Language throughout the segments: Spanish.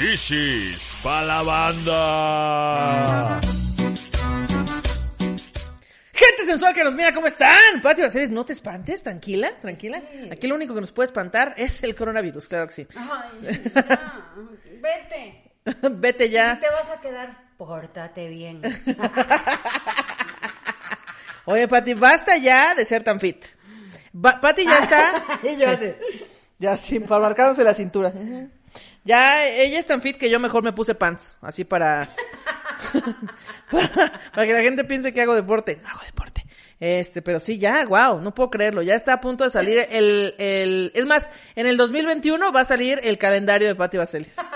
Shishis pa' la banda. Gente sensual que nos mira, ¿cómo están? Pati Baselis, no te espantes, tranquila, tranquila. Aquí lo único que nos puede espantar es el coronavirus, claro que sí. Ay, ya, vete. Vete Si ya. te vas a quedar, pórtate bien. Oye, Pati, basta ya de ser tan fit. Ba- Pati ya está. y yo así. Ya, sin para marcándose la cintura. Ya, ella es tan fit que yo mejor me puse pants, así para, para, para que la gente piense que hago deporte. No hago deporte. Este, pero sí, ya, wow, no puedo creerlo. Ya está a punto de salir el, el, es más, en el 2021 va a salir el calendario de Patti Vaselis.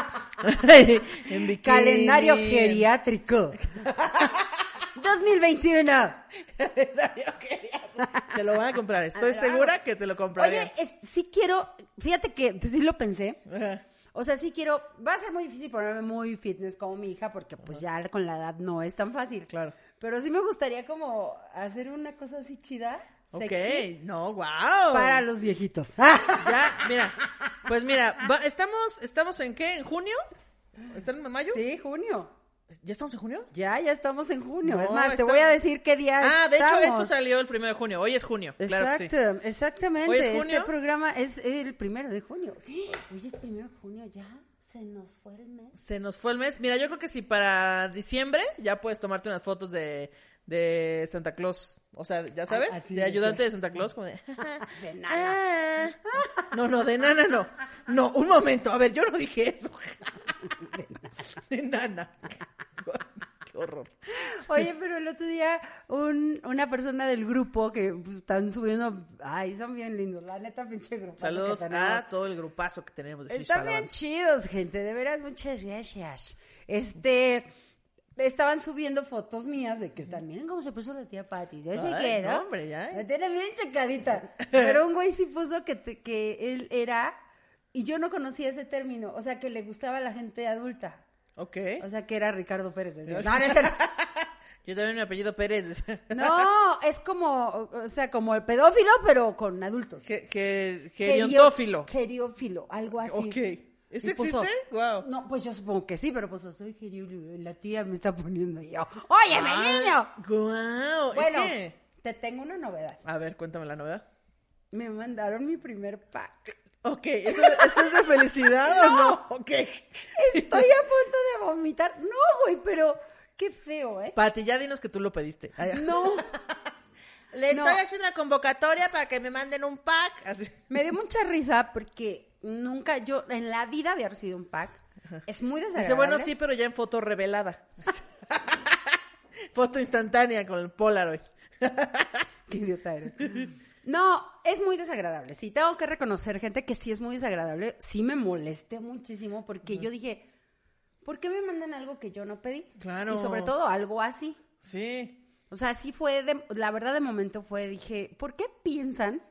En. Calendario geriátrico. 2021. Te lo van a comprar, estoy segura que te lo compraría. Oye, es- sí quiero, fíjate que sí lo pensé. Ajá. O sea, sí quiero, va a ser muy difícil ponerme muy fitness como mi hija porque pues ya con la edad no es tan fácil. Claro. Pero sí me gustaría como hacer una cosa así chida. sexy, Ok, no, wow. Para los viejitos. Ya, mira, pues mira, va- estamos, estamos en qué, en junio, ¿están en mayo? Sí, junio. ¿Ya estamos en junio? Ya, ya estamos en junio. No, es más, te está- voy a decir qué día Ah, de hecho estamos. esto salió el primero de junio, hoy es junio, claro que sí. Exactamente. ¿Hoy es junio? Este programa es el primero de junio. Hoy es primero de junio, ya se nos fue el mes. Se nos fue el mes. Mira, yo creo que si para diciembre ya puedes tomarte unas fotos de, de Santa Claus. O sea, ya sabes, Ah, de de ayudante de Santa Claus. Como de, De nada. Ah. No, no, de nana no. No, un momento. A ver, yo no dije eso. De nana. Qué horror. Oye, pero el otro día un, una persona del grupo que pues, están subiendo, ay, son bien lindos, la neta pinche grupo. Saludos a todo el grupazo que tenemos de Están bien chidos, gente, de veras, muchas gracias. Este, estaban subiendo fotos mías de que están, miren cómo se puso la tía Patti, yo sé que, no, ¿no? hombre, ya. La tiene bien checadita. Pero un güey sí puso que, te- que él era, y yo no conocía ese término, o sea, que le gustaba a la gente adulta. Ok. O sea, que era Ricardo Pérez. decía. No, no es cierto. Yo también mi apellido Pérez. No, es como, o sea, como el pedófilo, pero con adultos. que, que, Gerio- geriontófilo. Geriófilo, algo así. Ok. ¿Este existe? Wow. No, pues yo supongo que sí, pero pues soy geriófilo. y La tía me está poniendo yo. ¡Óyeme, niño! Wow. Bueno, Es que... te tengo una novedad. A ver, cuéntame la novedad. Me mandaron mi primer pack. Ok, ¿eso, eso es de felicidad o no? Ok. Estoy a punto de vomitar. No, güey, pero qué feo, ¿eh? Pati, ya dinos que tú lo pediste. No. Le No. estoy haciendo una convocatoria para que me manden un pack. Así. Me dio mucha risa porque nunca yo en la vida había recibido un pack. Es muy desagradable. Dice, bueno, sí, pero ya en foto revelada. foto instantánea con el Polaroid. Qué idiota eres. No, es muy desagradable. Sí, tengo que reconocer, gente, que sí es muy desagradable. Sí me molesté muchísimo porque yo dije, ¿por qué me mandan algo que yo no pedí? Claro. Y sobre todo algo así. Sí. O sea, sí fue, de- la verdad de momento fue, dije, ¿por qué piensan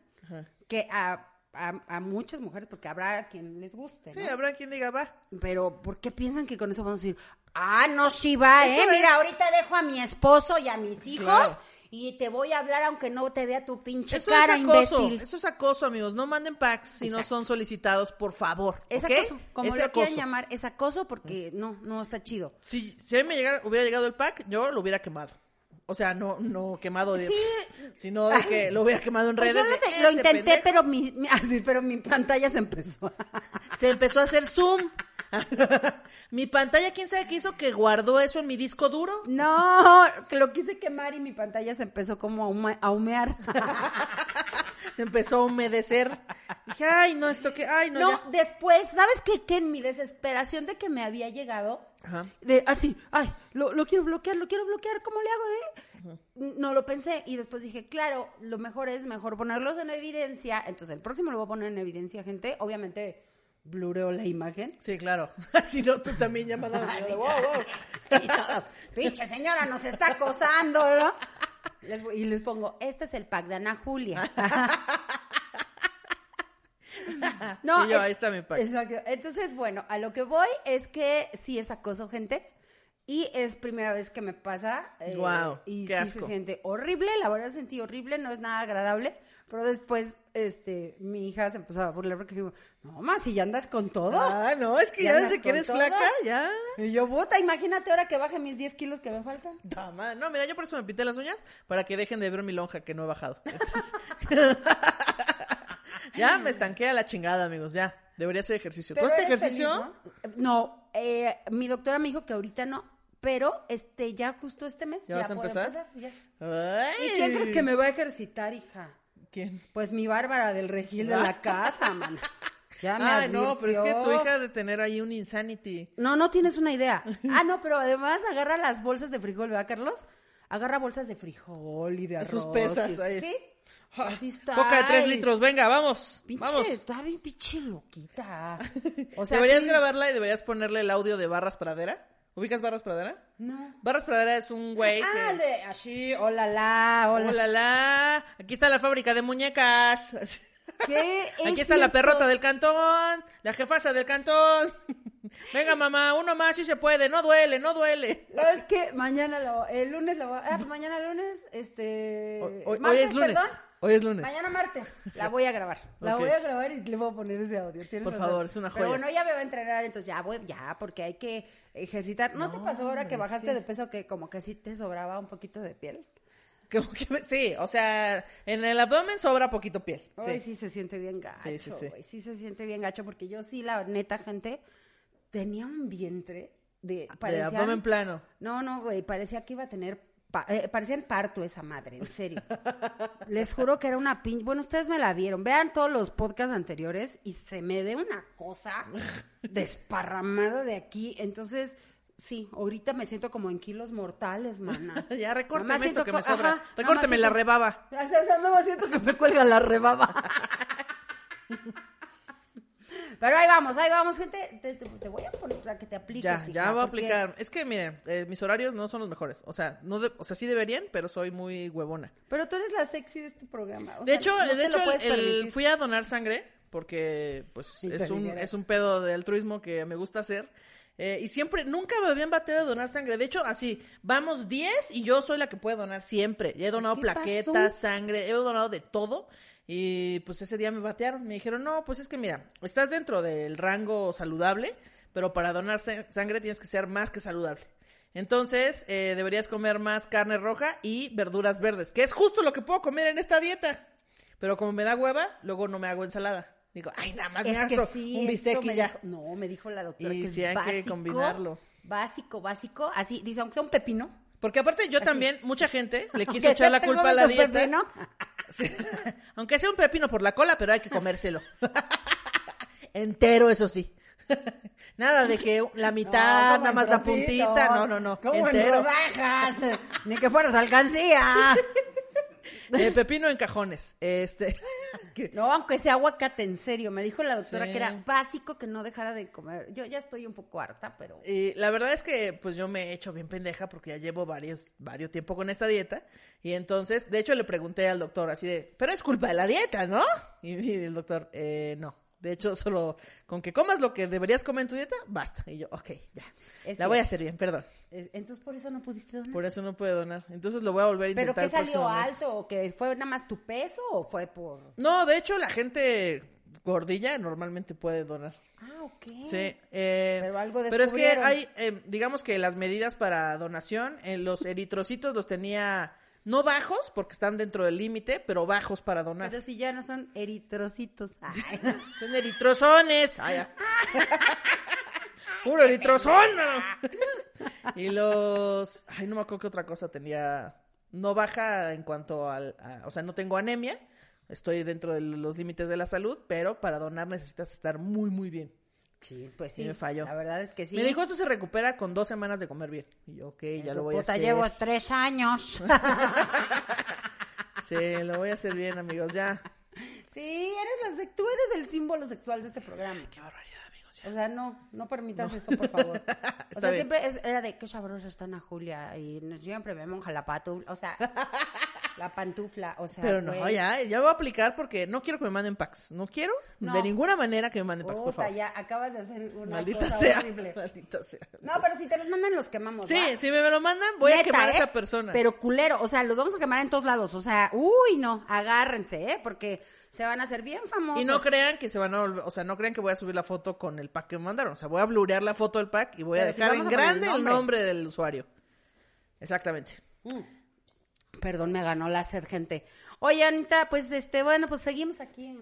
que a, a- a muchas mujeres, porque habrá quien les guste, Sí, ¿no? habrá quien diga, va. Pero ¿por qué piensan que con eso vamos a decir, ah, no, sí va, eh? Mira, ahorita dejo a mi esposo y a mis hijos Claro. Y te voy a hablar aunque no te vea tu pinche Eso cara, es acoso. imbécil. Eso es acoso, amigos. No manden packs si no son solicitados, por favor. Es ¿ok? acoso, como Es lo quieran acoso. llamar, es acoso porque no, no está chido. Si, si a mí me llegara- hubiera llegado el pack, yo lo hubiera quemado. O sea, no, no quemado de... Sí. Sino de que lo hubiera quemado en Pues redes. de, lo, te- "Este lo intenté, pendejo". pero mi, mi- así, pero mi pantalla se empezó. Se empezó a hacer zoom. mi pantalla, ¿quién sabe qué hizo? Que guardó eso en mi disco duro. No, que lo quise quemar y mi pantalla se empezó como a, hume- a humear. Se empezó a humedecer. Dije, ay, no, esto que... Ay, no, No, ya". después, ¿sabes qué? Que en mi desesperación de que me había llegado, Ajá. de así, ay, lo, lo quiero bloquear, lo quiero bloquear, ¿cómo le hago, eh? No lo pensé y después dije, claro, lo mejor es mejor ponerlos en evidencia. Entonces, el próximo lo voy a poner en evidencia, gente. Obviamente, blureo la imagen. Sí, claro. Si no, tú también mandabas video de, wow, wow. Pinche señora nos está acosando, ¿no? Les y les pongo, este es el pack de Ana Julia. Y yo, eh, ahí está mi pack. Exacto. Entonces, bueno, a lo que voy es que sí es acoso, gente. Y es primera vez que me pasa. eh, Guau, y qué sí asco. se siente horrible, la verdad sentí horrible, no es nada agradable. Pero después, este, mi hija se empezó a burlar porque dijo, no, más si ya andas con todo. Ah, no, es que Ya desde que eres todo. flaca, ya. Y yo, puta, imagínate ahora que baje mis 10 kilos que me faltan. No, no, mira, yo por eso me pinté las uñas, para que dejen de ver mi lonja que no he bajado. Entonces- ya me estanqué a la chingada, amigos, ya. Debería hacer ejercicio. ¿Tú haces ejercicio? feliz, ¿no? Eh, mi doctora me dijo que ahorita no, pero este ya justo este mes ¿Ya vas a puedo empezar? ¿Y quién crees que me va a ejercitar, hija? ¿Quién? Pues mi Bárbara del Regil de la casa, man. Ya me Ay, no, pero es que tu hija de tener ahí un insanity. No, no tienes una idea. Ah, no, pero además agarra las bolsas de frijol, ¿verdad, Carlos? Agarra bolsas de frijol y de arroz. Sus pesas y- ahí. Sí. Así está. Coca de tres litros, venga, vamos. Pinche, vamos. está bien pinche loquita. O sea, deberías sí- grabarla y deberías ponerle el audio de Barras Pradera. ¿Ubicas Barras Pradera? No. Barras Pradera es un güey Ah, que... de así, hola, la, hola. Hola, la. Aquí está la fábrica de muñecas. ¿Qué Aquí es está la perrota del cantón, la jefasa del cantón. Venga, mamá, uno más, sí se puede, no duele, no duele. No, es que mañana lo, el lunes lo voy a- ah, pues mañana lunes, este, Hoy, hoy- hoy martes, es lunes. perdón. Hoy es lunes. Mañana martes, la voy a grabar. La voy a grabar y le voy a poner ese audio. tienes Por razón. favor, es una Pero joya. bueno, ya me va a entrenar, entonces ya voy, ya, porque hay que ejercitar. ¿No, te pasó ahora que bajaste de peso que como que sí te sobraba un poquito de piel? Como que me- sí, o sea, en el abdomen sobra poquito piel. Ay, Sí. sí se siente bien gacho, Sí, sí, sí. sí se siente bien gacho, porque yo sí, la neta, gente, tenía un vientre de... De parecían- abdomen plano. No, no, güey, parecía que iba a tener... pa- eh, parecía en parto esa madre, en serio. Les juro que era una pin... Bueno, ustedes me la vieron. Vean todos los podcasts anteriores y se me ve una cosa desparramada de aquí. Entonces, sí, ahorita me siento como en kilos mortales, mana. Ya más esto que me sobra. ajá, la rebaba. O sea, más siento que me cuelga la rebaba. Pero ahí vamos, ahí vamos, gente. Te, te- te voy a poner para que te apliques. Ya, hija, ya voy a porque- aplicar. Es que miren, eh, mis horarios no son los mejores. O sea, no de- o sea, sí deberían, pero soy muy huevona. Pero tú eres la sexy de este programa. o De sea, hecho, no de hecho, el- fui a donar sangre porque pues Sí, es un, es un pedo de altruismo que me gusta hacer. Eh, y siempre, nunca me habían bateado de donar sangre. De hecho, así, vamos 10 y yo soy la que puede donar siempre. Ya he donado ¿Qué plaquetas, pasó? sangre, he donado de todo. Y pues ese día me batearon. Me dijeron, no, pues es que mira, estás dentro del rango saludable, pero para donar sa- sangre tienes que ser más que saludable. Entonces, eh, deberías comer más carne roja y verduras verdes, que es justo lo que puedo comer en esta dieta. Pero como me da hueva, luego no me hago ensalada. Digo, ay, nada más me Es que hago sí, un bistec y ya. dijo- no, me dijo la doctora Y que sí es hay que básico, combinarlo. Básico, básico. Así, dice, aunque sea un pepino. Porque aparte yo también, mucha gente le quiso echar la culpa a la dieta. pepino. Sí. Aunque sea un pepino por la cola, pero hay que comérselo. Entero, eso sí. Nada de que la mitad, No, nada más la puntita. No, no, no. Como en Entero. rodajas. Ni que fueras alcancía. Eh, pepino en cajones. Este. que- No, aunque sea aguacate, en serio. Me dijo la doctora Sí. que era básico que no dejara de comer. Yo ya estoy un poco harta, pero... Y la verdad es que pues yo me he hecho bien pendeja porque ya llevo varios, varios tiempo con esta dieta. Y entonces, de hecho, le pregunté al doctor así de, pero es culpa de la dieta, ¿no? Y, y el doctor, eh, no. De hecho, solo con que comas lo que deberías comer en tu dieta, basta. Y yo, ok, ya. Es la voy a hacer bien, perdón. Es- Entonces, por eso no pudiste donar. Por eso no puedo donar. Entonces lo voy a volver a ¿Pero intentar. qué el salió alto? ¿O que fue nada más tu peso o fue por...? No, de hecho, la gente gordilla normalmente puede donar. Ah, ok. Sí, eh, Pero algo pero es que hay, eh, digamos que las medidas para donación, en los eritrocitos los tenía no bajos, porque están dentro del límite, pero bajos para donar. Pero si ya no son eritrocitos. Ay. Son eritrozones. Ay, ya. Puro eritrozón. no. y los, ay, no me acuerdo qué otra cosa tenía. No baja en cuanto al, a- o sea, no tengo anemia. Estoy dentro de los límites de la salud, pero para donar necesitas estar muy, muy bien. Sí, pues sí. Y me falló. La verdad es que sí. Me dijo, esto se recupera con dos semanas de comer bien. Y yo, ok, ya lo voy a hacer. llevo tres años. Sí, lo voy a hacer bien, amigos, ya. sí, eres la tú eres el símbolo sexual de este programa. Qué barbaridad, O sea, no, no permitas eso, por favor. O sea, bien. siempre es- era de qué sabrosa está Ana Julia y siempre me moja la o sea, la pantufla, o sea, Pero no, ya, ya voy a aplicar porque no quiero que me manden packs. No quiero No. de ninguna manera que me manden packs, por favor. ya acabas de hacer una Maldita cosa sea. horrible. Maldita sea. No, pero si te los mandan los quemamos. Sí, ¿va? si me lo mandan, voy a quemar a ¿eh? esa persona. Pero culero, o sea, los vamos a quemar en todos lados. O sea, uy, no, agárrense, ¿eh? Porque se van a hacer bien famosos. Y no crean que se van a o sea, no crean que voy a subir la foto con el pack que me mandaron. O sea, voy a blurear la foto del pack y voy a Pero dejar en a el grande el nombre. del usuario. Exactamente. Perdón, me ganó la sed, gente. Oye, Anita, pues, este, bueno, pues seguimos aquí.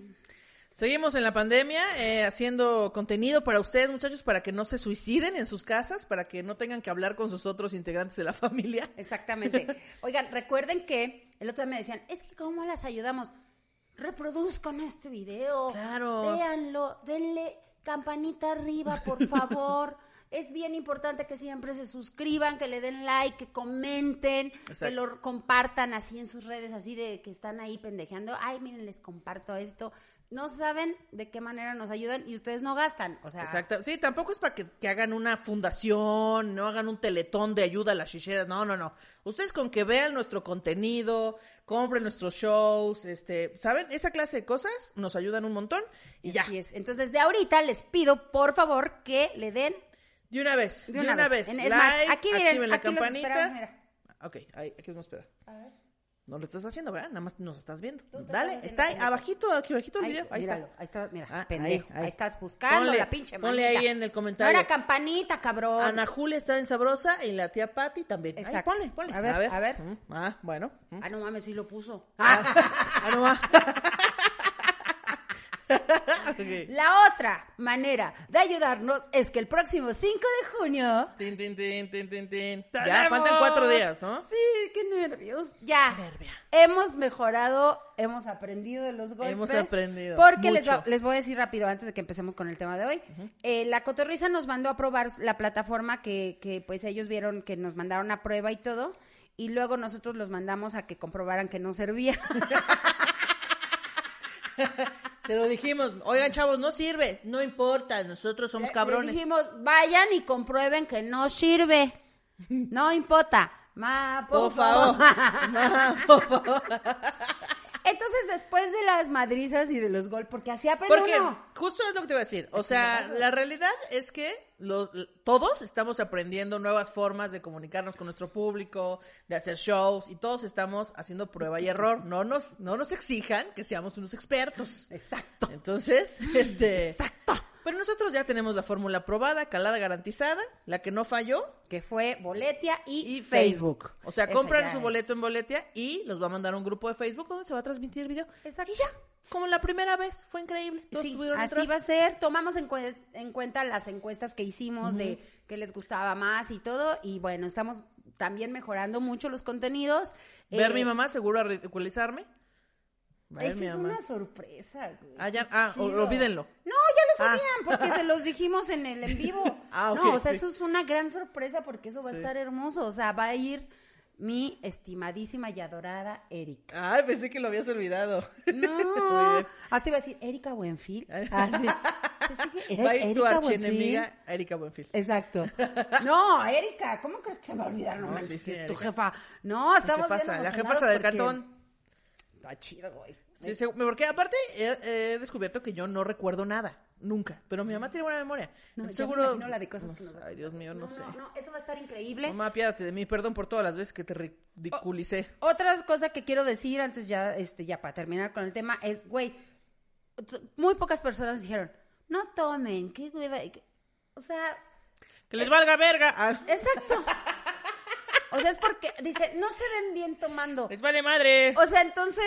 Seguimos en la pandemia eh, haciendo contenido para ustedes, muchachos, para que no se suiciden en sus casas, para que no tengan que hablar con sus otros integrantes de la familia. Exactamente. Oigan, recuerden que el otro día me decían, es que ¿cómo las ayudamos? Reproduzcan este video. Claro. Véanlo, denle campanita arriba, por favor. es bien importante que siempre se suscriban, que le den like, que comenten, que lo compartan así en sus redes, así de que están ahí pendejeando. Ay, miren, les comparto esto. No saben de qué manera nos ayudan y ustedes no gastan. O sea, Exacto. Sí, tampoco es para que, que hagan una fundación, no hagan un teletón de ayuda a las chicheras. No, no, no. Ustedes con que vean nuestro contenido, compren nuestros shows, este, ¿saben? Esa clase de cosas nos ayudan un montón y ya. Así es. Entonces, de ahorita les pido, por favor, que le den De una vez, de una, vez. En- Es más, Like, aquí miren, activen la aquí los campanita. mira. Ok, ahí, aquí vamos a esperar. No lo estás haciendo, ¿verdad? Nada más nos estás viendo. Dale, estás está ahí, abajito, aquí abajito el Ahí, video. Ahí míralo, está. ahí está, mira, Ah, pendejo. ahí, Ahí, ahí. estás buscando Ponle- la pinche ponle manita. ahí en el comentario. No era campanita, cabrón. Ana Julia está en Sabrosa y la tía Patti también. Exacto. ponle, ponle. A ver, a ver. Mm, Ah, bueno. Mm. Ah, no mames, sí lo puso. Ah, no va. La otra manera de ayudarnos es que el próximo 5 de junio... Tin, tin, tin, tin, tin, tin. Ya faltan cuatro días, ¿no? Sí, qué nervios. Ya. Nervia. Hemos mejorado, hemos aprendido de los golpes. Hemos aprendido Porque les, va- les voy a decir rápido antes de que empecemos con el tema de hoy. Eh, la Cotorrisa nos mandó a probar la plataforma que, que pues ellos vieron que nos mandaron a prueba y todo. Y luego nosotros los mandamos a que comprobaran que no servía. Se lo dijimos. Oigan, chavos, no sirve. No importa, nosotros somos cabrones. Les dijimos, vayan y comprueben que no sirve. No importa. Ma, por, Por favor. Ma, por favor. Entonces, después de las madrizas y de los gol, porque así aprende Porque uno. justo es lo que te iba a decir. O sea, la realidad es que lo- todos estamos aprendiendo nuevas formas de comunicarnos con nuestro público, de hacer shows, y todos estamos haciendo prueba y error. No nos, no nos exijan que seamos unos expertos. Exacto. Entonces, este. Exacto. Pero nosotros ya tenemos la fórmula probada, calada, garantizada, la que no falló, Que fue Boletia y, y Facebook. O sea, Esa compran su es. boleto en Boletia y los va a mandar a un grupo de Facebook donde se va a transmitir el video. Exacto. Y ya, como la primera vez, fue increíble. Todos Sí, pudieron así va a ser. Tomamos en, en cuenta las encuestas que hicimos de qué les gustaba más y todo. Y bueno, estamos también mejorando mucho los contenidos. Ver Eh, mi mamá, seguro a ridiculizarme. Esa mi es mamá. una sorpresa, güey. Ah, ya- ah, olvídenlo. No, ya lo Ah. sabían, porque se los dijimos en el en vivo. Ah, ok, no, o sea, sí. eso es una gran sorpresa porque eso va a estar hermoso. O sea, va a ir mi estimadísima y adorada Erika. Ay, pensé que lo habías olvidado. No, hasta iba a decir Erika Buenfil. Así. Era Va a ir tu archienemiga, Erika Buenfil. Exacto. No, Erika, ¿cómo crees que se me va a olvidar? No, No, manches, sí, sí, es tu jefa. No, estamos La jefasa, la jefasa del porque- cantón. Está chido, güey. Sí, sí, porque aparte he, he descubierto que yo no recuerdo nada, nunca. Pero mi mamá tiene buena memoria. No, me seguro. imagino la de cosas que nos Ay, Dios mío, no, sé. No, no, eso va a estar increíble. Mamá, piádate de mí. Perdón por todas las veces que te ridiculicé. Otra cosa que quiero decir antes ya, este, ya para terminar con el tema es, güey, muy pocas personas dijeron, no tomen, qué hueva. y qué-". O sea, Que les valga verga. Ah, exacto. O sea, es porque, dice, no se ven bien tomando. les vale madre. O sea, entonces,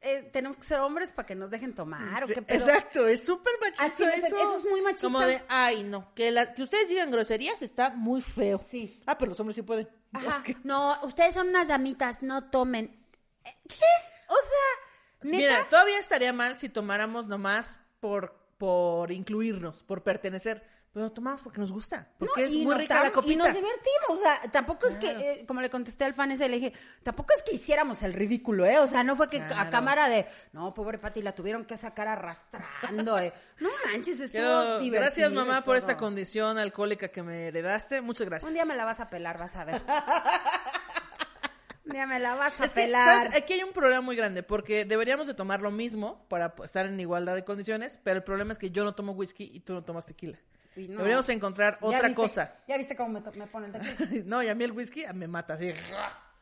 eh, tenemos que ser hombres para que nos dejen tomar, ¿o qué pedo? Exacto, es súper machista Así es, eso. eso es muy machista. Como de, ay, no, que, la, que ustedes digan groserías está muy feo. Sí. Ah, pero los hombres sí pueden. Ajá. No, ustedes son unas damitas, no tomen. Eh, ¿Qué? O sea, ¿neta? Mira, todavía estaría mal si tomáramos nomás por, por incluirnos, por pertenecer. Pero tomamos porque nos gusta. No, Porque es y muy rica la tam- Y copita. nos divertimos, o sea, tampoco es que, eh, como le contesté al fan ese, le dije, tampoco es que hiciéramos el ridículo, ¿eh? O sea, no fue que a cámara de, no, pobre Pati, la tuvieron que sacar arrastrando, ¿eh? No manches, estuvo Quiero- divertido. gracias, mamá, por esta condición alcohólica que me heredaste. Muchas gracias. Un día me la vas a pelar, vas a ver. Un día me la vas a Es que, pelar. ¿sabes? Aquí hay un problema muy grande, porque deberíamos de tomar lo mismo para estar en igualdad de condiciones, pero el problema es que yo no tomo whisky y tú no tomas tequila. No. Deberíamos encontrar ¿Ya otra viste- cosa. ¿Ya viste cómo me, me pone el tequila? No, y a mí el whisky me mata así.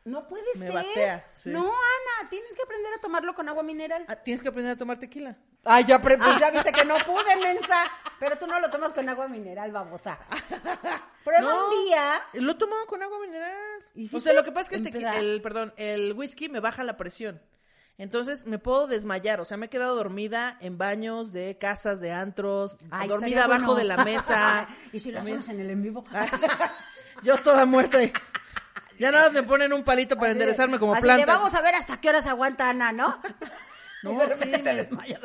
No puede Me ser. batea, sí. No, Ana, tienes que aprender a tomarlo con agua mineral. Ah, Tienes que aprender a tomar tequila. Ay, ya, pues ya viste que no pude, mensa. Pero tú no lo tomas con agua mineral, babosa. Prueba No. un día. Lo he tomado con agua mineral. ¿Y si o sea, lo que pasa es que el, tequi- empeda? el- perdón, el whisky me baja la presión. Entonces me puedo desmayar. O sea, me he quedado dormida en baños de casas, de antros, Ay, dormida abajo bueno. de la mesa. y si lo hacemos en el en vivo. Yo toda muerta. Ya nada más me ponen un palito para enderezarme como Así planta. vamos a ver hasta qué horas aguanta Ana, ¿no? No, sí, me- desmayas.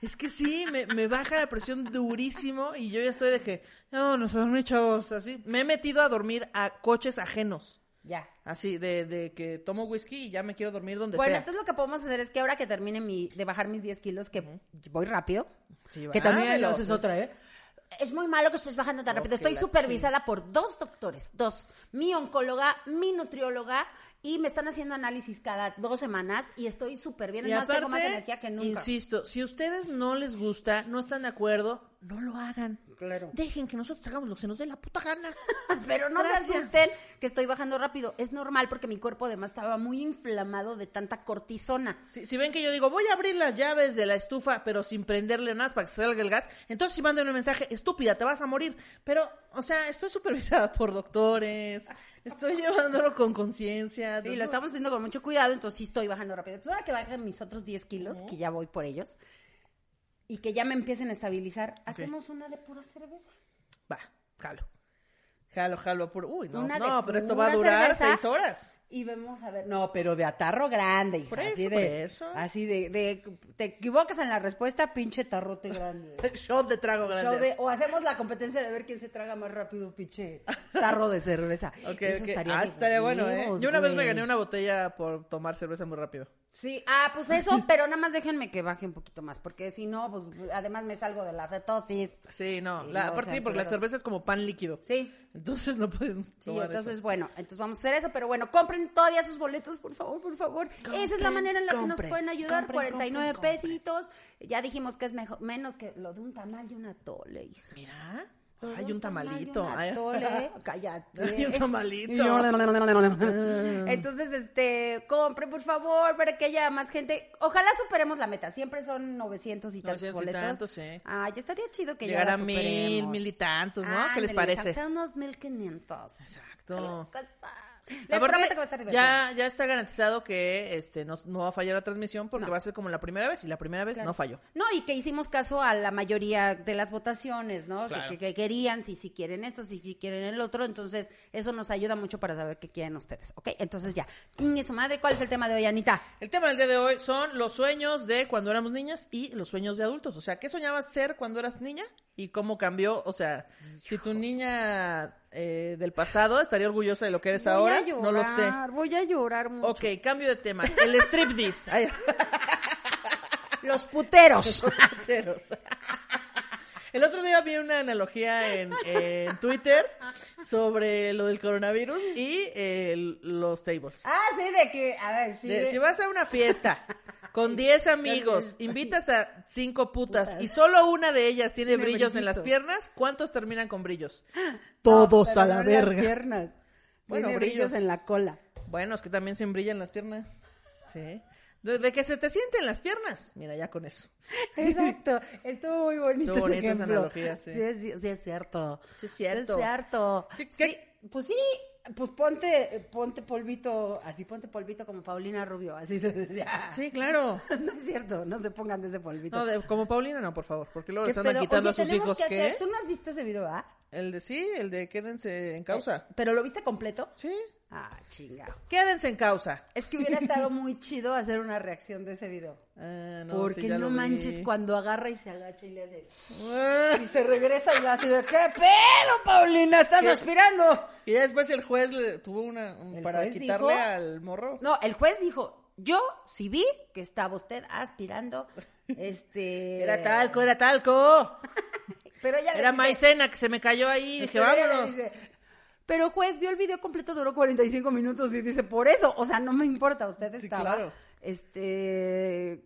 Es que sí, me, me baja la presión durísimo y yo ya estoy de que, no, nos a dormir, chavos, así. Me he metido a dormir a coches ajenos. Ya. Así, de, de que tomo whisky y ya me quiero dormir donde Bueno, sea. entonces lo que podemos hacer es que ahora que termine mi, de bajar mis 10 kilos, que voy rápido, Sí, que también esa es otra, ¿eh? Es muy malo que estés bajando tan No, rápido. Estoy supervisada por dos doctores, dos. Mi oncóloga, mi nutrióloga, y me están haciendo análisis cada dos semanas y estoy súper bien. Y Es más, tengo más energía que nunca. insisto, si ustedes no les gusta, no están de acuerdo, no lo hagan. Claro. Dejen que nosotros hagamos lo que se nos dé la puta gana. Pero no Gracias. se asusten que estoy bajando rápido. Es normal porque mi cuerpo además estaba muy inflamado de tanta cortisona. Si, si ven que yo digo, voy a abrir las llaves de la estufa, pero sin prenderle nada para que salga el gas, entonces si mandan un mensaje, estúpida, te vas a morir. Pero, o sea, estoy supervisada por doctores, estoy llevándolo con conciencia. Sí, lo estamos haciendo con mucho cuidado, entonces sí estoy bajando rápido. Entonces ahora que bajen mis otros 10 kilos, que ya voy por ellos, y que ya me empiecen a estabilizar, hacemos una de pura cerveza. Va, jalo. Jalo, jalo. Por... Uy, no, Una no, pero esto va a durar cerveza. seis horas. Y vemos a ver, no, pero de atarro grande, hija, Por así eso, de, por eso. así de, de- te equivocas en la respuesta, pinche tarrote grande. Shot de trago grande. Show de- o hacemos la competencia de ver quién se traga más rápido, pinche tarro de cerveza. Eso ok. estaría ah, estaría bueno, ¿eh? Yo una vez me gané una botella por tomar cerveza muy rápido. Sí, ah, pues eso, pero nada más déjenme que baje un poquito más, porque si no, pues además me salgo de la cetosis. Sí, no. Sí, la, no, aparte sí, porque la cerveza es como pan líquido. Sí, Entonces no puedes sí, tomar entonces eso. bueno, entonces vamos a hacer eso, pero bueno, compren todavía sus boletos, por favor, por favor. Esa es la manera en la que nos pueden ayudar, compren, 49 compren, pesitos. Ya dijimos que es mejor, menos que lo de un tamal y una tole. hija. Mira. Lo de Hay un tamal y tamalito. ay. cállate. Hay un tamalito. Y Entonces, este, compre por favor para que haya más gente. Ojalá superemos la meta. Siempre son 900 y tantos 900 y boletos. tantos, sí. Ah, ya estaría chido que Llegar ya a mil, mil y tantos, ¿no? ¿Qué les parece? Unos 1500. Exacto. Les Aparte, prometo que va a estar divertido. ya, ya está garantizado que este no, no va a fallar la transmisión porque No. va a ser como la primera vez y la primera vez no falló. No, y que hicimos caso a la mayoría de las votaciones, ¿no? Que- Claro. Que, que querían, si, si quieren esto, si, si quieren el otro. Entonces, eso nos ayuda mucho para saber qué quieren ustedes, ¿ok? Entonces, ya. Niña, su madre, ¿cuál es el tema de hoy, Anita? El tema del día de hoy son los sueños de cuando éramos niñas y los sueños de adultos. O sea, ¿qué soñabas ser cuando eras niña y cómo cambió? O sea, si tu niña eh, del pasado estaría orgullosa de lo que eres Voy ahora, a llorar, no lo sé. Voy a llorar mucho. Ok, cambio de tema. El striptease. Los puteros. puteros. El otro día vi una analogía en, en Twitter sobre lo del coronavirus y eh, los tables. ah, sí, de que, a ver, sí. De- de- si vas a una fiesta con 10 amigos, invitas a cinco putas, y solo una de ellas tiene, Tiene brillos en las piernas, ¿cuántos terminan con brillos? Todos a la no en las verga. piernas. Bueno, Tiene brillos. en la cola. Bueno, es que también se brillan las piernas. Sí. De, que se te sienten las piernas. Mira, ya con eso. Exacto, estuvo muy bonito Estuvo ese bonita esa ejemplo. analogía, sí. Sí, es, sí es cierto. Sí es cierto. Sí es cierto. ¿Qué- Sí, qué? pues sí, pues ponte, ponte polvito, así ponte polvito como Paulina Rubio, así decía. Sí, claro. No es cierto, no se pongan de ese polvito. No, de- como Paulina no, por favor, porque luego ¿Qué les andan quitando Oye, a sus hijos que que... hacer- Tú no has visto ese video, ¿ah? El de sí, el de quédense en causa. ¿Pero lo viste completo? Sí. Ah, chingado. Quédense en causa. Es que hubiera estado muy chido hacer una reacción de ese video. Ah, no, Porque sí, no vi. manches cuando agarra y se agacha y le hace... Ah. Y se regresa y así de, ¿qué pedo, Paulina? ¿Estás ¿Qué? aspirando? Y ya después el juez le tuvo una un- para quitarle dijo- al morro. No, el juez dijo, yo sí vi que estaba usted aspirando, este... Era talco, era talco. Pero ella le Era dice- maicena que se me cayó ahí. Dije, ella le vámonos. dice, Pero juez, vio el video completo, duró 45 minutos y dice, por eso, o sea, no me importa, usted Sí, estaba, claro. este,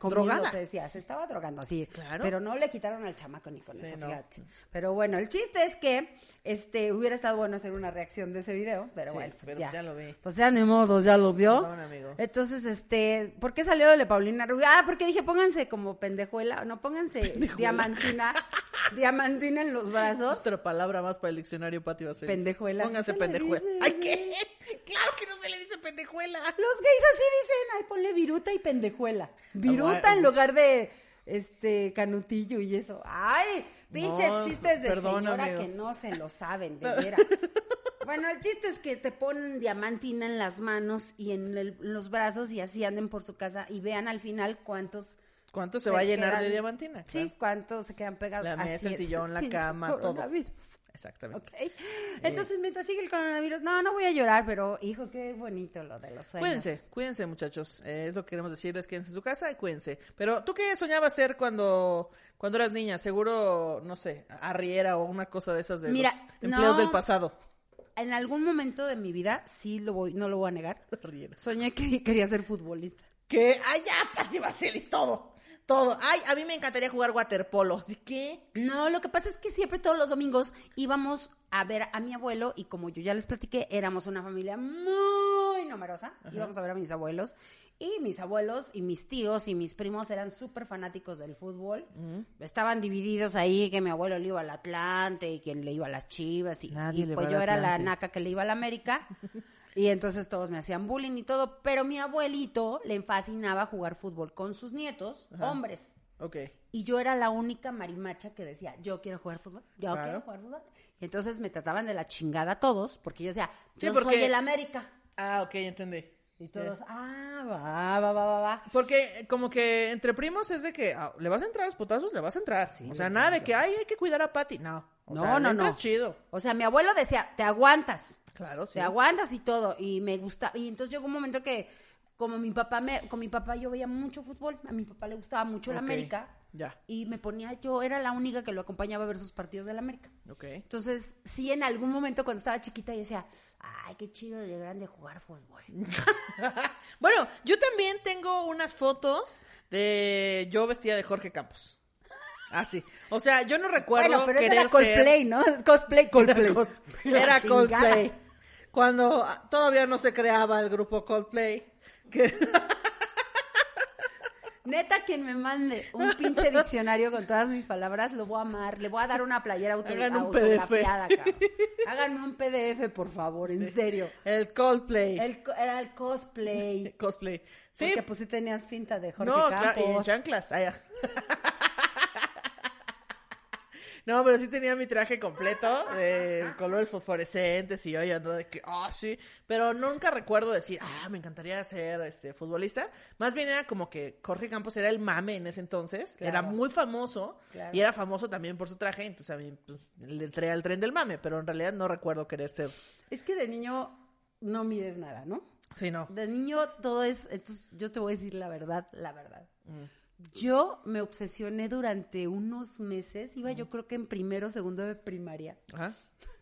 Drogada. te decía, se estaba drogando, así, Claro. pero no le quitaron al chamaco ni con Sí, eso, no. fíjate. Pero bueno, el chiste es que, este, hubiera estado bueno hacer una reacción de ese video, pero Sí, bueno, pues pero ya. ya lo vi. Pues ya ni modo, ya lo vio. Perdón, amigos. Entonces, este, ¿por qué salió de Paulina Rubio? Ah, porque dije, pónganse como pendejuela, no, pónganse diamantina, diamantina en los brazos. Otra palabra más para el diccionario, Pati Vaselis. Pendejuela, Póngase ¿sí se le pendejuela. ¡Ay, qué! ¡Claro que no se le dice pendejuela! Los gays así dicen, ay, ponle viruta y pendejuela. Viruta bueno. en lugar de, este, canutillo y eso. Ay, pinches No, chistes de señora amigos. que no se lo saben, de veras. Bueno, el chiste es que te ponen diamantina en las manos y en, el- en los brazos y así anden por su casa y vean al final cuántos... ¿Cuánto se, va a llenar quedan- de diamantina? Sí, Claro. cuántos se quedan pegados. La mesa, Así el es, sillón, la cama, todo. Exactamente. Ok. Entonces, mientras sigue el coronavirus, no, no voy a llorar, pero hijo, qué bonito lo de los sueños. Cuídense, cuídense, muchachos. Eh, es lo que queremos decirles, quédense en su casa y cuídense. Pero, ¿tú qué soñabas ser cuando, cuando eras niña? Seguro, no sé, arriera o una cosa de esas de Mira, los empleos no. del pasado. En algún momento de mi vida, sí lo voy, no lo voy a negar. Arriera. Soñé que quería ser futbolista. ¿Qué? ¡Ay, ya, Pati Vaselis! Todo, todo. ¡Ay, a mí me encantaría jugar waterpolo! ¿Así que? No, lo que pasa es que siempre todos los domingos íbamos a ver a mi abuelo y como yo ya les platiqué, éramos una familia muy numerosa. Íbamos a ver a mis abuelos y mis abuelos y mis tíos y mis primos eran súper fanáticos del fútbol. Estaban divididos ahí, que mi abuelo le iba al Atlante y quien le iba a las Chivas y, y pues yo era la naca que le iba al América. Y entonces todos me hacían bullying y todo, pero mi abuelito le fascinaba jugar fútbol con sus nietos, hombres. Ok. Y yo era la única marimacha que decía, yo quiero jugar fútbol, yo Claro. quiero jugar fútbol. Y entonces me trataban de la chingada todos, porque yo decía, Sí, yo porque- soy el América. Ah, ok, entendí. Y todos, ah, va, va, va, va, va. Porque como que entre primos es de que ah, le vas a entrar a los putazos, le vas a entrar. o sea, nada de que ay, hay que cuidar a Patty. No. O No, sea, no, no. chido. O sea, mi abuelo decía, te aguantas, Claro, sí. te aguantas y todo. Y me gusta. Y entonces llegó un momento que, como mi papá, me, con mi papá yo veía mucho fútbol, a mi papá le gustaba mucho el América. ya. Y me ponía, yo era la única que lo acompañaba a ver sus partidos del América. Ok. Entonces, sí, en algún momento cuando estaba chiquita yo decía, ay, qué chido de grande jugar fútbol. Bueno, yo también tengo unas fotos de yo vestida de Jorge Campos. Así. O sea, yo no recuerdo bueno, pero querer era Coldplay, ser... ¿no? Cosplay, Coldplay. Era, cos- Cuando todavía no se creaba el grupo Coldplay. Que... Neta, quien me mande un pinche diccionario con todas mis palabras, lo voy a amar. Le voy a dar una playera auto Hagan un cabrón. Háganme un PDF, por favor, en serio. El Coldplay. El era el cosplay. Cosplay. Sí. Porque pues sí tenías finta de Jorge no, Campos. chanclas. Ay, ya. No, pero sí tenía mi traje completo de colores fosforescentes y yo ya ando de que, ah, sí. Pero nunca recuerdo decir, ah, me encantaría ser este futbolista. Más bien era como que Jorge Campos era el mame en ese entonces. Era muy famoso Claro. y era famoso también por su traje. Entonces a mí pues, le entré al tren del mame, pero en realidad no recuerdo querer ser. Es que de niño no mides nada, ¿no? Sí, no. De niño todo es, entonces yo te voy a decir la verdad, la verdad. Mm. Yo me obsesioné durante unos meses, iba yo creo que en primero o segundo de primaria. Ajá.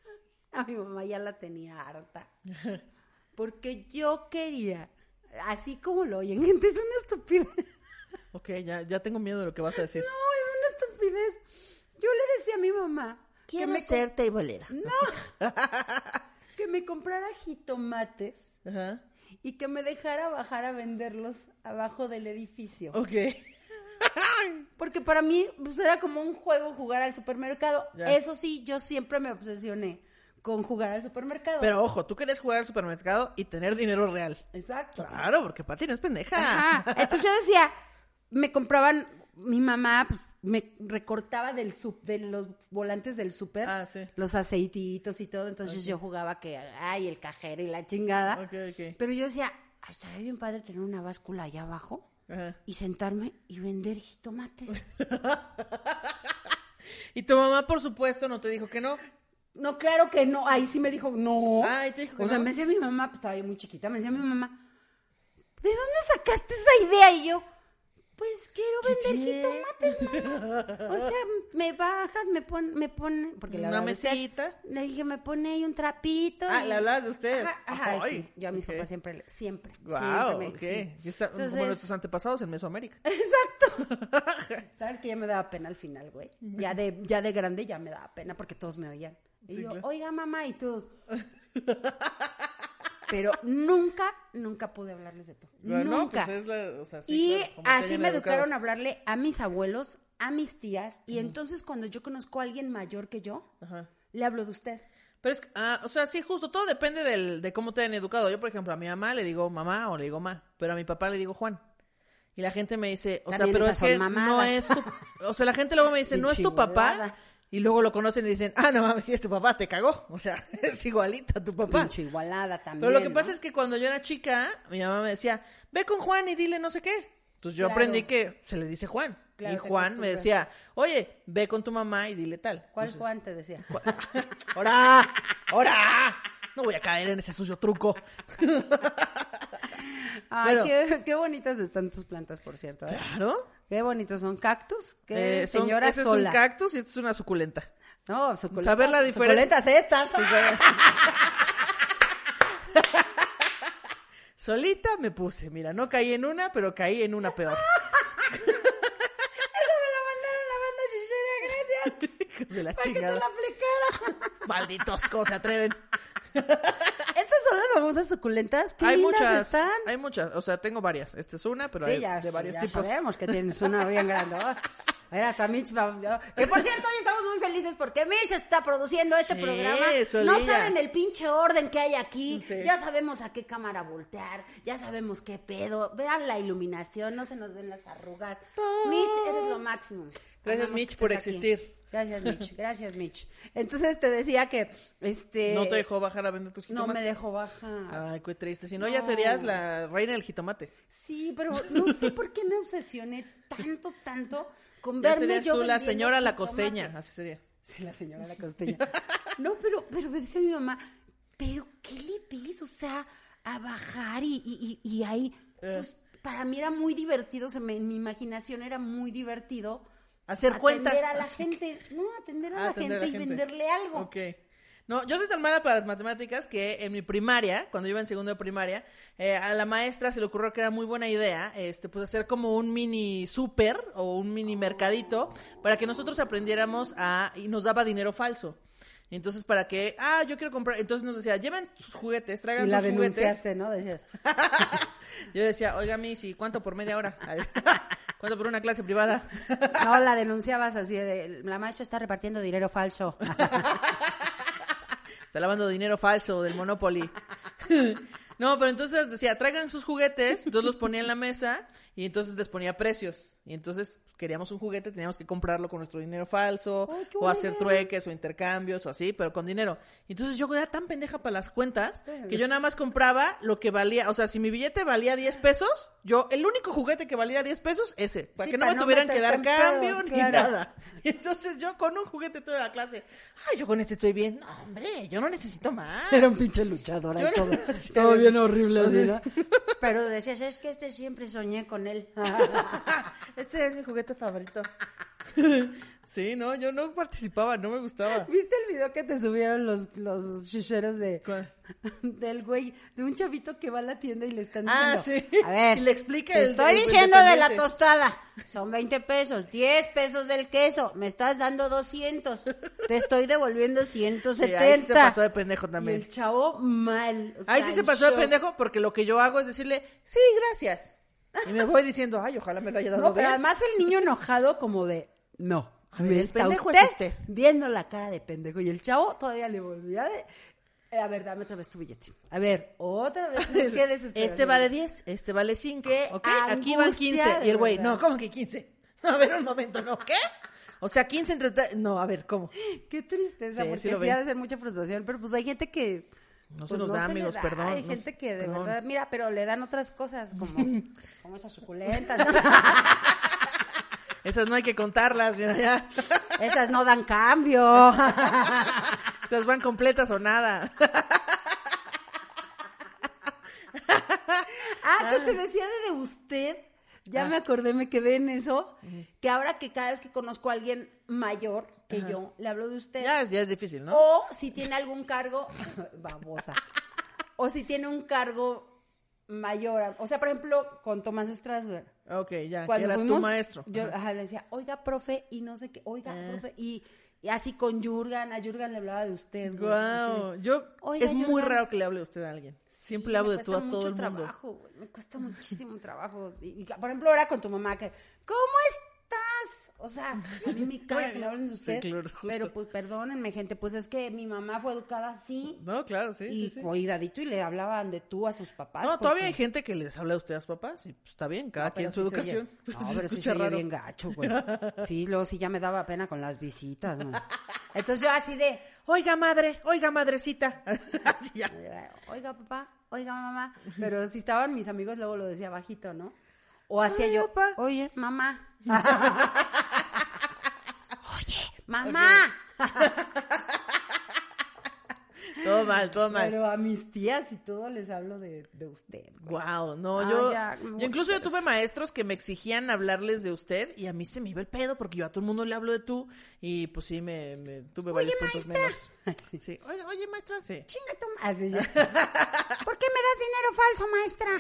A mi mamá ya la tenía harta. Porque yo quería, así como lo oyen, gente, es una estupidez. Ok, ya, ya tengo miedo de lo que vas a decir. No, es una estupidez. Yo le decía a mi mamá que me, com- teibolera. que me comprara jitomates Ajá. y que me dejara bajar a venderlos abajo del edificio. Ok. Porque para mí pues, era como un juego jugar al supermercado. Ya. Eso sí, yo siempre me obsesioné con jugar al supermercado. Pero ojo, tú querías jugar al supermercado y tener dinero real. Exacto. Claro, porque Pati no es pendeja. Ajá. Entonces yo decía, me compraban mi mamá, pues, me recortaba del sup- de los volantes del súper Ah, sí. los aceititos y todo. Entonces yo jugaba que, ay, el cajero y la chingada. Pero yo decía, "Ay, estaría bien padre tener una báscula allá abajo Ajá. y sentarme y vender jitomates. Y tu mamá, por supuesto, no te dijo que no. No, claro que no. Ahí sí me dijo no. Ay, te dijo que O sea, no. me decía mi mamá, pues estaba yo muy chiquita, me decía mi mamá, ¿de dónde sacaste esa idea? Y yo, pues quiero vender jitomates, mamá. O sea, me bajas, me pone, me pone, porque la Una mesita. le dije, me pone ahí un trapito. Ah, y- le hablabas de usted. Ajá, ajá, Ay, sí. Yo a mis papás siempre, siempre, Wow, siempre me- ok. sí. Está- Como Entonces- nuestros antepasados en Mesoamérica. Exacto. Sabes que ya me daba pena al final, güey. Ya de, ya de grande ya me daba pena porque todos me oían. Y Sí, yo, claro. oiga, mamá, y tú. Pero nunca, nunca pude hablarles de todo. Bueno, nunca. pues es la- o sea, sí, y claro, así me educado. educaron a hablarle a mis abuelos, a mis tías. Y entonces cuando yo conozco a alguien mayor que yo, Ajá. le hablo de usted. Pero es que, ah, o sea, sí, justo, todo depende del, de cómo te han educado. Yo, por ejemplo, a mi mamá le digo mamá o le digo ma, pero a mi papá le digo Juan. Y la gente me dice, o sea, pero es que no es tu, o sea, la gente luego me dice, no es tu papá. Y luego lo conocen y dicen, ah, no mames, sí es tu papá, te cagó. O sea, es igualita a tu papá. Pinche igualada también. Pero lo que ¿no? pasa es que cuando yo era chica, mi mamá me decía, ve con Juan y dile no sé qué. Entonces yo Claro. aprendí que se le dice Juan. Claro, y Juan me decía, oye, ve con tu mamá y dile tal. ¿Cuál Entonces, Juan te decía? ¡Ahora! ¡Ahora! No voy a caer en ese sucio truco. Ay, Pero- qué, qué bonitas están tus plantas, por cierto. ¿eh? Claro. Qué bonitos son cactus. Qué Eh, son- señora ese sola. es un cactus y esta es una suculenta. No, suculentas. Saber la diferencia. Suculentas estas. Solita me puse. Mira, no caí en una, pero caí en una peor. Eso me lo mandaron la banda chichera, gracias. Hijos de la Para que te la aplicara. Malditos, ¿cómo se atreven? Son las famosas suculentas. Qué hay lindas muchas, están. hay muchas, o sea, tengo varias. Esta es una, pero sí, hay ya, de varios ya tipos. sabemos que tienes una bien grande. ¿no? A ver, hasta Mitch va- Que por cierto, hoy estamos muy felices porque Mitch está produciendo este Sí, programa. No saben el pinche orden que hay aquí. Sí. Ya sabemos a qué cámara voltear. Ya sabemos qué pedo. Vean la iluminación, no se nos ven las arrugas. Mitch, eres lo máximo. Gracias, Mitch, por aquí. Gracias, Mitch. Gracias, Mitch. Entonces te decía que este ¿No te dejó bajar a vender tus no jitomates? me dejó bajar. Ay, qué triste. Si no, ya serías la reina del jitomate. Sí, pero no sé por qué me obsesioné tanto, tanto con Ya verme serías yo tú la señora la jitomate. costeña. Así sería. Sí, la señora la costeña. No, pero, pero me decía mi mamá, pero ¿qué le ves? O sea, a bajar y, y, y, y ahí, Eh. pues para mí era muy divertido, se me, en mi imaginación era muy divertido. Hacer atender cuentas, a la gente, no, atender a, la, atender gente a la y gente. venderle algo. Ok. No, yo soy tan mala para las matemáticas que en mi primaria, cuando yo iba en segundo de primaria, eh, a la maestra se le ocurrió que era muy buena idea, este, pues hacer como un mini súper o un mini mercadito para que nosotros aprendiéramos a, y nos daba dinero falso. Entonces, para que, ah, yo quiero comprar, entonces nos decía, lleven sus juguetes, traigan Y sus juguetes. denunciaste, ¿no? Decías, Yo decía, oiga, Missy, ¿cuánto por media hora? ¿Cuánto por una clase privada? no, la denunciabas así, de, la maestra está repartiendo dinero falso. Está lavando dinero falso del Monopoly. No, pero entonces decía, traigan sus juguetes, entonces los ponía en la mesa y entonces les ponía precios. Y entonces queríamos un juguete, teníamos que comprarlo con nuestro dinero falso, Ay, o hacer idea. trueques o intercambios o así, pero con dinero. Y entonces yo era tan pendeja para las cuentas que yo nada más compraba lo que valía, o sea, si mi billete valía 10 pesos, yo, el único juguete que valía 10 pesos, ese, para Sí, que no para me no tuvieran que dar cambio ni claro. nada. Y entonces yo con un juguete toda la clase, ay, yo con este estoy bien. No, hombre, yo no necesito más. Era un pinche luchador no- todo. Sí. todo bien horrible así, ¿no? Pero decías, es que este siempre soñé con él. Este es mi juguete favorito. sí, no, yo no participaba, no me gustaba. ¿Viste el video que te subieron los, los chicheros de ¿Cuál? del güey, de un chavito que va a la tienda y le están Ah, diciendo, sí. a ver, Y le explica te el- estoy el diciendo de la tostada, son 20 pesos, 10 pesos del queso, me estás dando 200, te estoy devolviendo Sí, 170. ahí sí se pasó de pendejo Y también. el chavo mal. o Ahí sí se pasó de pendejo porque lo que yo hago es decirle, sí, gracias. Y me voy diciendo, ay, ojalá me lo haya dado No, pero bien. además el niño enojado como de, no. A ver, ¿me ¿es está pendejo usted es usted? Viendo la cara de pendejo. Y el chavo todavía le volvía de... eh, A ver, dame otra vez tu billete. A ver, otra vez. Qué. Este vale 10, este vale 5. Qué Ok, aquí van angustia, 15. de Y el güey, no, ¿cómo que 15? A ver, un momento, ¿no? ¿Qué? O sea, 15 entre... No, a ver, ¿cómo? Qué tristeza, Sí, porque sí ha de ser mucha frustración, pero pues hay gente que... No se pues, nos da, le amigos, da. perdón. Hay no gente se- que de perdón. verdad, mira, pero le dan otras cosas, como, como esas suculentas. Esas no hay que contarlas, mira, ya. Esas no dan cambio. Esas van completas o nada. Ah, que te decía de, de usted. Ya Ah. me acordé, me quedé en eso. Que ahora que cada vez que conozco a alguien mayor que yo, le hablo de usted. Ya es, ya es difícil, ¿no? O si tiene algún cargo, babosa. O si tiene un cargo mayor. O sea, por ejemplo, con Tomás Strasberg. Ok, ya, que Cuando era fuimos, tu maestro. Yo Ajá. le decía, oiga, profe, y no sé qué, oiga, Ah. profe. Y, y así con Jurgen, a Jurgen le hablaba de usted. de- yo Oiga, es muy raro que le hable usted a alguien. Siempre le hablo de tú a todo el mucho mundo. trabajo, güey, me cuesta muchísimo trabajo. Y, y, por ejemplo, ahora con tu mamá, que, ¿cómo estás? O sea, a mí me caga que le hablen de Sí, usted. claro, pero pues perdónenme, gente, pues es que mi mamá fue educada así. No, claro, sí, y sí, sí. cuidadito y le hablaban de tú a sus papás. No, todavía hay gente que les habla a usted a sus papás y pues, está bien, cada No, quien su se oye- educación. No, pero sí se oye bien gacho, güey. Sí, luego sí ya me daba pena con las visitas, güey. Entonces yo así de, Oiga, madre, oiga, madrecita. Así ya. oiga papá, oiga mamá. Pero si estaban mis amigos, luego lo decía bajito, ¿no? O hacía yo, papá. oye, mamá. Oye, mamá. Todo mal, todo mal. Pero a mis tías y todo les hablo de, de usted. Wow, no, Ah, yo, ya, yo incluso yo tuve maestros que me exigían hablarles de usted y a mí se me iba el pedo porque yo a todo el mundo le hablo de tú y pues sí me, me tuve varios puntos menos. Sí. Sí. Oye, oye, maestra, sí. Chinga tu Así ya. ¿Por qué me das dinero falso, maestra?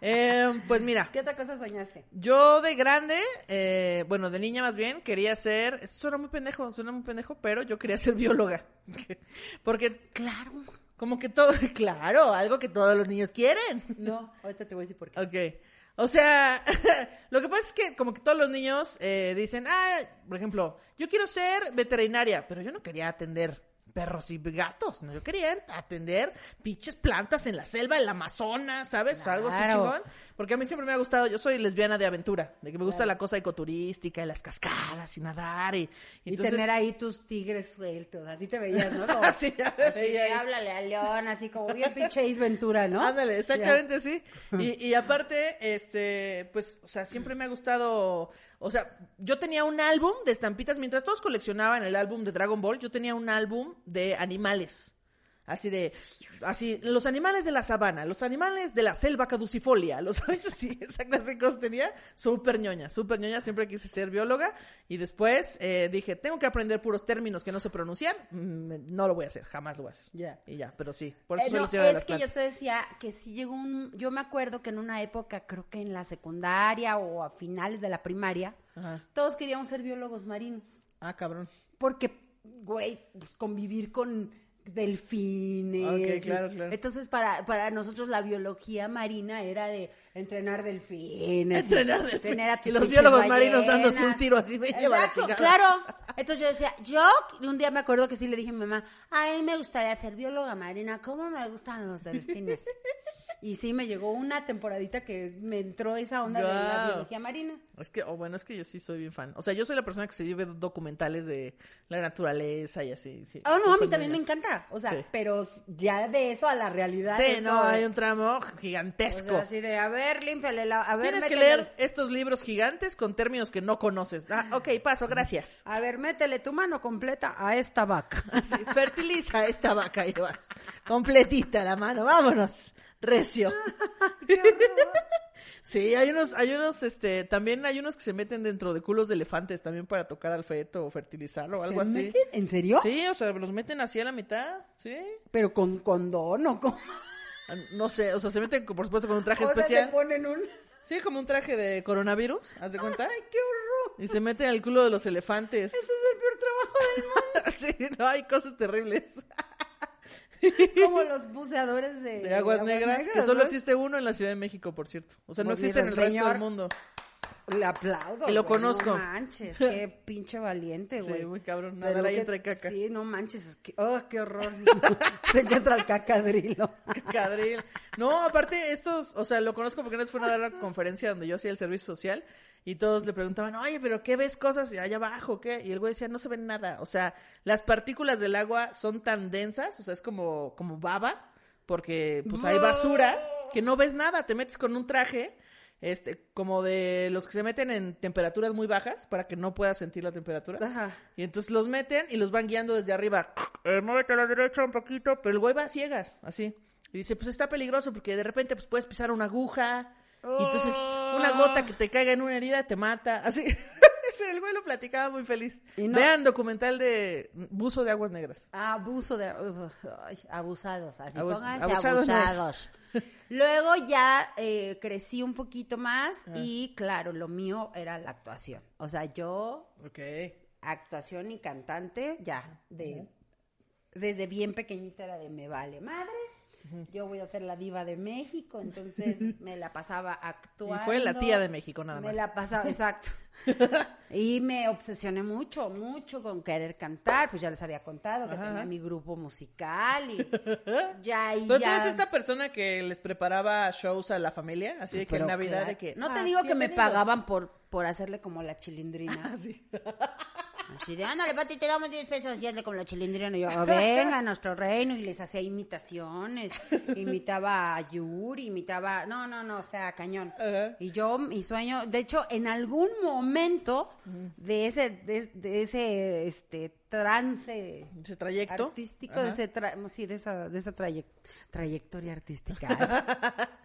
Eh, pues mira, ¿Qué otra cosa soñaste? yo de grande, eh, bueno, de niña más bien, quería ser, esto suena muy pendejo, suena muy pendejo, pero yo quería ser bióloga. Porque, claro, como que todo, claro, algo que todos los niños quieren. No, ahorita te voy a decir por qué. Ok. O sea, lo que pasa es que como que todos los niños eh, dicen, ah, por ejemplo, yo quiero ser veterinaria, pero yo no quería atender perros y gatos, no, yo quería atender pinches plantas en la selva, en la Amazonas, ¿sabes? Algo así chingón. Porque a mí siempre me ha gustado, yo soy lesbiana de aventura, de que me gusta la cosa ecoturística y las cascadas y nadar y... Y entonces- tener ahí tus tigres sueltos, así te veías, ¿no? Como, Así, ya así veía háblale al león, así como bien pinche Ace Ventura, ¿no? Ándale, exactamente, sí. Y, y aparte, este, pues, o sea, siempre me ha gustado, o sea, yo tenía un álbum de estampitas, mientras todos coleccionaban el álbum de Dragon Ball, yo tenía un álbum de animales. Así de, así, los animales de la sabana, los animales de la selva caducifolia, los sabes así, esa clase de cosas tenía, súper ñoña, súper ñoña, siempre quise ser bióloga, y después eh, dije, tengo que aprender puros términos que no sé pronunciar, mm, no lo voy a hacer, jamás lo voy a hacer. Ya. Y ya, pero sí, por eso Eh, no, de es las que yo te decía que sí llegó un... Yo me acuerdo que en una época, creo que en la secundaria o a finales de la primaria, Ajá. todos queríamos ser biólogos marinos. Ah, cabrón. Porque, güey, pues convivir con delfines. Claro, claro. Entonces, para, para nosotros la biología marina era de entrenar delfines. Entrenar delfines. Tener a tus Y los biólogos marinos dándose un tiro así, me lleva la Exacto, chingada. claro. Entonces yo decía, yo un día me acuerdo que sí le dije a mi mamá, a mí me gustaría ser bióloga marina, ¿cómo me gustan los delfines? Y sí, me llegó una temporadita que me entró esa onda de la biología marina. Es que, o bueno, es que yo sí soy bien fan. O sea, yo soy la persona que se vive documentales de la naturaleza y así. Sí, Ah, no, a mí también me encanta. O sea, Sí. pero ya de eso a la realidad. Sí, es no, como hay un tramo o gigantesco. sea, así de, a ver, límpiale la... A ver, Tienes que leer estos libros gigantes con términos que no conoces. Ah, ok, paso, gracias. A ver, métele tu mano completa a esta vaca. Así, fertiliza esta vaca y vas. Completita la mano, vámonos. Recio. Sí, hay unos, hay unos, este, también hay unos que se meten dentro de culos de elefantes también para tocar al feto o fertilizarlo o algo ¿Se así. meten? ¿En serio? Sí, o sea, los meten así a la mitad, sí. Pero con condón o con... Ah, No sé, o sea, se meten, por supuesto, con un traje O sea, especial. se ponen un... Sí, como un traje de coronavirus, ¿haz de cuenta? ¡Ay, qué horror! Y se meten al culo de los elefantes. Ese es el peor trabajo del mundo. sí, no, hay cosas terribles. Como los buceadores de, De aguas negras, que solo ¿no? existe uno en la Ciudad de México, por cierto. O sea, no Pues existe en el resto del mundo. Le aplaudo. Y lo güey, conozco. No manches, qué pinche valiente, Sí, güey. muy cabrón, nadar ahí entre caca. Sí, no manches, es que, oh, qué horror. Se encuentra el cacadrilo. Cadril. No, aparte, estos, o sea, lo conozco porque una vez fue a dar una conferencia donde yo hacía el servicio social y todos le preguntaban, oye, pero ¿qué ves cosas allá abajo? ¿Qué? Y el güey decía, no se ve nada. O sea, las partículas del agua son tan densas, o sea, es como, como baba, porque pues hay basura, que no ves nada. Te metes con un traje, este, como de los que se meten en temperaturas muy bajas para que no puedas sentir la temperatura. Ajá. Y entonces los meten y los van guiando desde arriba. Eh, muévete a la derecha un poquito, pero el güey va a ciegas, así. Y dice, pues está peligroso porque de repente pues puedes pisar una aguja. Y entonces una gota que te caiga en una herida te mata, así. pero el güey lo platicaba muy feliz. Y no- Vean documental de buzo de aguas negras. Abuso de... uf, abusados, así Abus- pónganse abusados abusados. Luego ya eh, crecí un poquito más Ah. y claro, lo mío era la actuación. O sea, yo actuación y cantante, ya, de desde bien pequeñita era de me vale madre. Yo voy a ser la diva de México, entonces me la pasaba actuando. Y fue la tía de México, nada Me más. la pasaba, exacto. y me obsesioné mucho, mucho con querer cantar, pues ya les había contado que Ajá. tenía mi grupo musical y ya y tú ya. esta persona que les preparaba shows a la familia, así de que en Navidad claro, de que No te "Ah, digo que me bienvenidos". pagaban por, por hacerle como la chilindrina. Ah, sí. Así de, ándale, Pati, te damos 10 pesos y hazle como la chilindrina. Y yo, "Oh, venga a nuestro reino. Y les hacía imitaciones. Imitaba a Yuri, imitaba... No, no, no, o sea, cañón. Y yo, mi sueño... De hecho, en algún momento de ese, de, de ese, este, trance Ese trayecto. artístico, de ese tra- sí, de esa, de esa traye- trayectoria artística.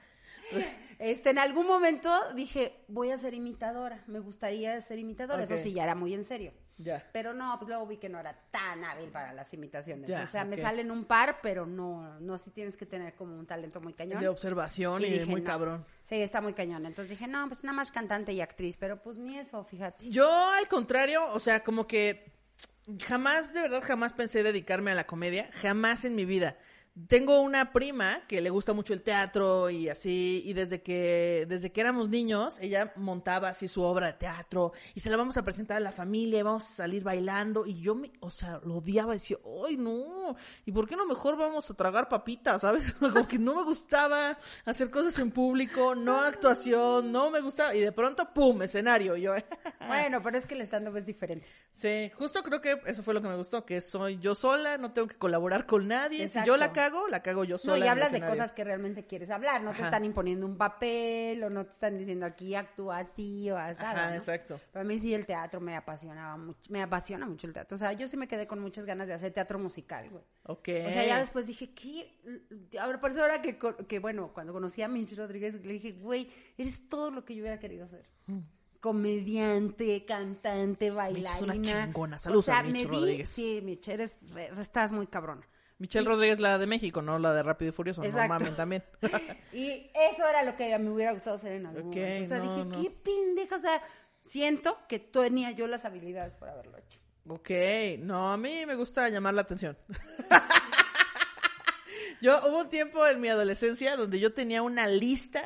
Este, en algún momento dije, voy a ser imitadora, me gustaría ser imitadora, eso sí, ya era muy en serio. Ya. Pero no, pues luego vi que no era tan hábil para las imitaciones. Ya, o sea, me salen un par, pero no, no, sí tienes que tener como un talento muy cañón. De observación y, dije, muy no. cabrón. Sí, está muy cañón. Entonces dije, no, pues nada más cantante y actriz, pero pues ni eso, fíjate. Yo, al contrario, o sea, como que jamás, de verdad, jamás pensé dedicarme a la comedia, jamás en mi vida. Tengo una prima que le gusta mucho el teatro y así, y desde que, desde que éramos niños, ella montaba así su obra de teatro y se la vamos a presentar a la familia y vamos a salir bailando y yo me, o sea, lo odiaba, decía, ¡ay no! ¿Y por qué no mejor vamos a tragar papitas, sabes? Como que no me gustaba hacer cosas en público, no actuación, no me gustaba y de pronto, ¡pum! escenario, y yo, Bueno, pero es que el stand-up es diferente. Sí, justo creo que eso fue lo que me gustó, que soy yo sola, no tengo que colaborar con nadie. Si yo la cago, la cago yo sola. No, y hablas de cosas que realmente quieres hablar, no te están imponiendo un papel o no te están diciendo aquí actúa así o así. Ajá, ¿no? exacto. Pero a mí sí el teatro me apasionaba mucho, me apasiona mucho el teatro. O sea, yo sí me quedé con muchas ganas de hacer teatro musical, güey. Ok. O sea, ya después dije, ¿qué? Ahora, por eso ahora que, que, bueno, cuando conocí a Mitch Rodríguez, le dije, güey, eres todo lo que yo hubiera querido hacer. Comediante, cantante, bailarina. es una chingona. Saludos o sea, a Mitch me vi- Rodríguez. Sí, Mitch, eres, estás muy cabrona. Michelle Rodríguez, la de México, no la de Rápido y Furioso. Exacto. No mamen también. Y eso era lo que me hubiera gustado hacer en algún momento. O sea, no, dije, no. qué pendeja. O sea, siento que tenía yo las habilidades para haberlo hecho. ok, no, a mí me gusta llamar la atención. yo hubo un tiempo en mi adolescencia donde yo tenía una lista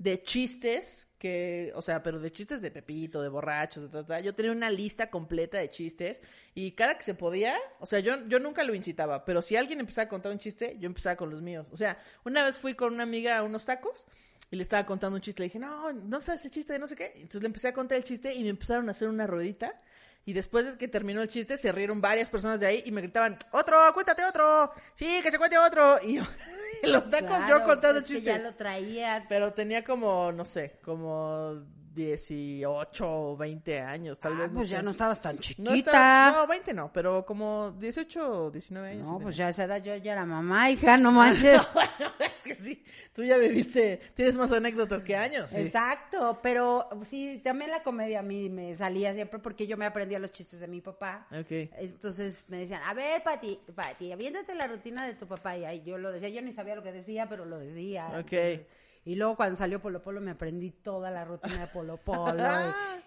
de chistes que, o sea, pero de chistes de Pepito, de borrachos, de tal, tal. Yo tenía una lista completa de chistes y cada que se podía, o sea, yo, yo nunca lo incitaba, pero si alguien empezaba a contar un chiste, yo empezaba con los míos. O sea, una vez fui con una amiga a unos tacos y le estaba contando un chiste. Le dije, no, no sabes ese chiste de no sé qué. Entonces le empecé a contar el chiste y me empezaron a hacer una ruedita. Y después de que terminó el chiste, se rieron varias personas de ahí y me gritaban, otro, cuéntate otro, sí, que se cuente otro. Y yo, los tacos yo Claro, contando es que chistes. ya lo traías. Pero tenía como, no sé, como 18 o 20 años, tal Ah, vez. pues sé. ya no estabas tan No, chiquita. estaba- no, 20 no, pero como 18 o 19 años. No, pues ya a esa edad yo ya era mamá, hija, no manches. Bueno, es que sí, tú ya viviste, tienes más anécdotas que años. sí. Exacto, pero sí, también la comedia a mí me salía siempre porque yo me aprendía los chistes de mi papá. Ok. Entonces me decían, a ver, Pati, Pati, aviéntate la rutina de tu papá. Y ahí yo lo decía, yo ni sabía lo que decía, pero lo decía. Ok. Entonces, y luego cuando salió Polo Polo me aprendí toda la rutina de Polo Polo.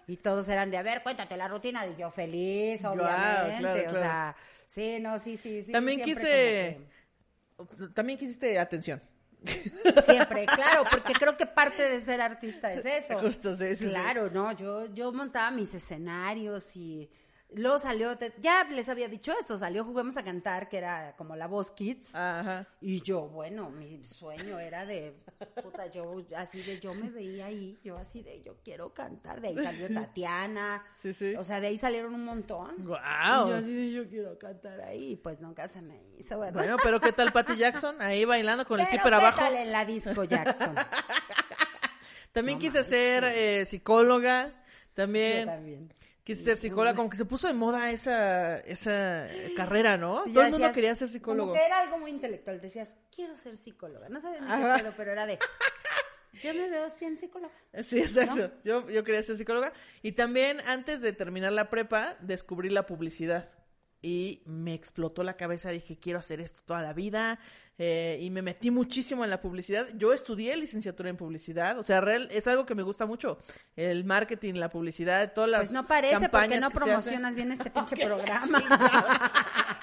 y, y todos eran de, a ver, cuéntate la rutina. Y yo feliz, Claro, obviamente. claro, O claro. sea, sí, no, sí, sí, sí. También quise, también quisiste atención. Siempre, claro, porque creo que parte de ser artista es eso. Justo, sí, sí, sí. Claro, no, yo, yo montaba mis escenarios y luego salió, te- ya les había dicho esto, salió Juguemos a Cantar, que era como la voz Kids. Ajá. Y yo, bueno, mi sueño era de, puta, yo así de, yo me veía ahí, yo así de, yo quiero cantar. De ahí salió Tatiana. Sí, sí. O sea, de ahí salieron un montón. Guau. Y yo así de, yo quiero cantar ahí. Pues nunca se me hizo, ¿verdad? Bueno, pero ¿qué tal Patty Jackson? Ahí bailando con el Pero, zipper ¿qué abajo. tal en la disco Jackson? También No quise manches. ser eh, psicóloga. Yo También también. Quise ser psicóloga. Como que se puso de moda esa, esa carrera, ¿no? Sí, Todo el mundo decías, quería ser psicólogo. Como que era algo muy intelectual. Decías, quiero ser psicóloga. No sabías ni qué pedo, pero era de, yo me veo en psicóloga. Sí, exacto. Yo, yo quería ser psicóloga. Y también, antes de terminar la prepa, descubrí la publicidad. Y me explotó la cabeza. Dije, quiero hacer esto toda la vida. eh, y me metí muchísimo en la publicidad. Yo estudié licenciatura en publicidad. O sea, real, es algo que me gusta mucho. El marketing, la publicidad, todas las Pues no parece porque campañas no que se hacen. promocionas bien este pinche programa.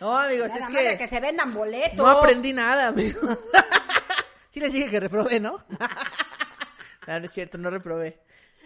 No, amigos, Nada es más de que, que se vendan boletos. no aprendí nada, amigo. sí les dije que reprobé, ¿no? no, no es cierto, no reprobé.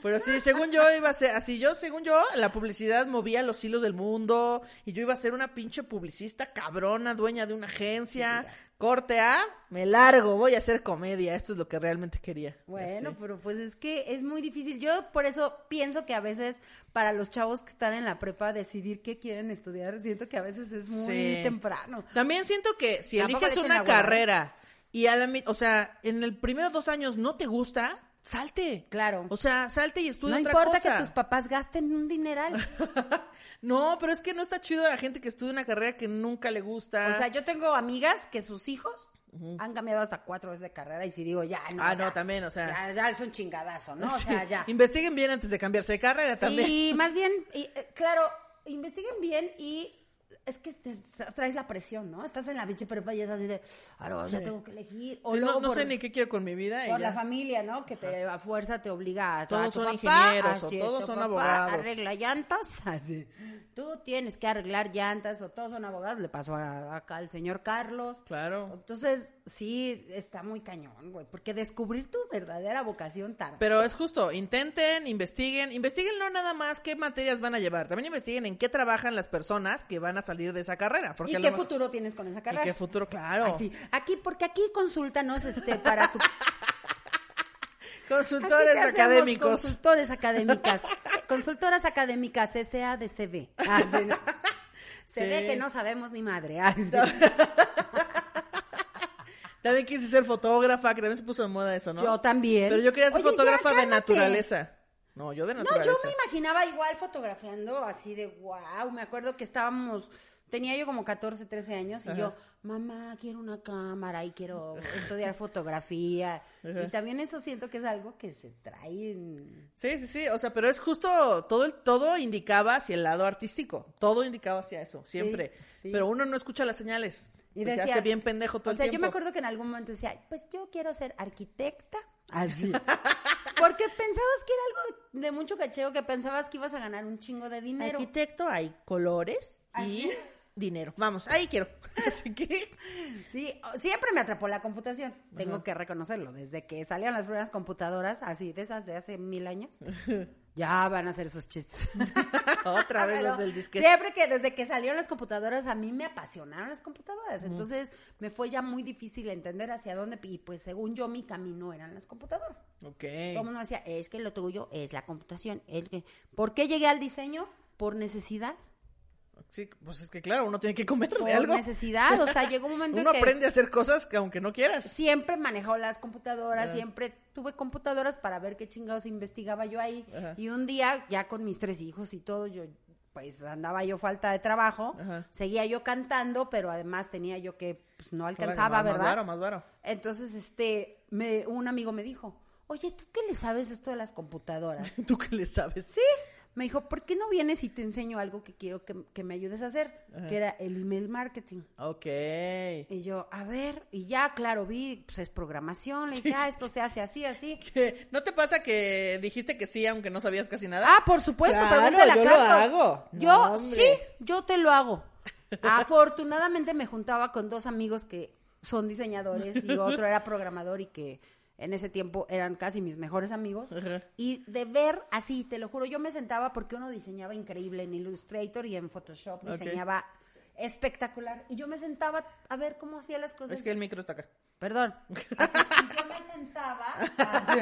Pero sí, según yo iba a ser, así yo, según yo, la publicidad movía los hilos del mundo y yo iba a ser una pinche publicista cabrona, dueña de una agencia, corte A, me largo, voy a hacer comedia, esto es lo que realmente quería. Bueno, Así. pero pues es que es muy difícil. Yo por eso pienso que a veces para los chavos que están en la prepa decidir qué quieren estudiar, siento que a veces es muy Sí. temprano. También siento que si Tampoco eliges una carrera y a la o sea, en el primeros dos años no te gusta, salte. Claro. O sea, salte y estudia No otra importa cosa. que tus papás gasten un dineral. No, pero es que no está chido la gente que estudia una carrera que nunca le gusta. O sea, yo tengo amigas que sus hijos han cambiado hasta cuatro veces de carrera y si digo, ya, no. Ah, o sea, no, también, o sea. Ya, ya es un chingadazo, ¿no? O sea, ya. Investiguen bien antes de cambiarse de carrera también. Sí, más bien, y, eh, claro, investiguen bien y es que te- traes la presión, ¿no? Estás en la pinche prepa y es así de, ahora ya tengo que elegir. O Sí, no, luego no por, sé ni qué quiero con mi vida. por la familia, ¿no? Que te a fuerza te obliga a Todos a tu son papá, ingenieros o es, todos son papá abogados. Arregla llantas, así. Tú tienes que arreglar llantas o todos son abogados. Le pasó a- acá al señor Carlos. Claro. Entonces, sí, está muy cañón, güey, porque descubrir tu verdadera vocación tarda. Pero es justo, intenten, investiguen, investiguen no nada más qué materias van a llevar, también investiguen en qué trabajan las personas que van a salir de esa carrera. Porque ¿Y qué lo- futuro tienes con esa carrera? ¿Y qué futuro? Claro. Así, aquí, porque aquí consúltanos este, para tu... Consultores académicos. Consultores académicas. Consultoras académicas, SADCB. Ah, sí, no. Se Sí. ve que no sabemos ni madre. Ah, sí. También quise ser fotógrafa, que también se puso de moda eso, ¿no? Yo también. Pero yo quería ser Oye, ya, fotógrafa de naturaleza. No, yo de No, naturaleza. yo me imaginaba igual fotografiando así de wow. Me acuerdo que estábamos, tenía yo como 14, 13 años y yo, mamá, quiero una cámara y quiero estudiar fotografía. Y también eso siento que es algo que se trae en... Sí, sí, sí, o sea, pero es justo, todo, el- todo indicaba hacia el lado artístico, todo indicaba hacia eso, siempre. sí. Pero uno no escucha las señales, Y porque hace decías- bien pendejo todo O sea, el yo me acuerdo que en algún momento decía, pues yo quiero ser arquitecta. Así. Porque pensabas que era algo de, mucho cacheo, que pensabas que ibas a ganar un chingo de dinero. Arquitecto hay colores y ¿Así? dinero. Vamos, ahí quiero. Así que, Sí, siempre me atrapó la computación. Tengo que reconocerlo. Desde que salían las primeras computadoras, así, de esas de hace mil años, ya van a hacer esos chistes. otra vez los del disquete. Siempre que desde que salieron las computadoras, a mí me apasionaron las computadoras. Entonces me fue ya muy difícil entender hacia dónde. Y pues según yo, mi camino eran las computadoras. Ok. Todo el mundo decía, es que lo tuyo es la computación. Es que... ¿Por qué llegué al diseño? Por necesidad. Sí, pues es que claro, uno tiene que comer Por de algo. necesidad. O sea, llegó un momento Uno en que aprende a hacer cosas que aunque no quieras. siempre manejó las computadoras, siempre tuve computadoras para ver qué chingados investigaba yo ahí. Ajá. Y un día, ya con mis tres hijos y todo, yo pues andaba yo falta de trabajo, Ajá. seguía yo cantando, pero además tenía yo que, pues no alcanzaba, más, ¿verdad? Más varo, más varo. Entonces, este, me, un amigo me dijo, oye, ¿tú qué le sabes esto de las computadoras? ¿Tú qué le sabes? Sí. Me dijo, ¿por qué no vienes y te enseño algo que quiero que, que me ayudes a hacer? Que era el email marketing. Ok. Y yo, a ver, y ya, claro, vi, pues es programación, le dije, ah, esto se hace así, así. ¿Qué? ¿No te pasa que dijiste que sí aunque no sabías casi nada? Ah, por supuesto, Claro, pregúntale a yo lo hago. No, Yo, hombre. sí, yo te lo hago. Afortunadamente me juntaba con dos amigos que son diseñadores y otro era programador y que en ese tiempo eran casi mis mejores amigos. Ajá. Y de ver así, te lo juro, yo me sentaba porque uno diseñaba increíble en Illustrator y en Photoshop, diseñaba espectacular. Y yo me sentaba a ver cómo hacía las cosas. Es que el micro está acá. Perdón. Así, y yo me sentaba así,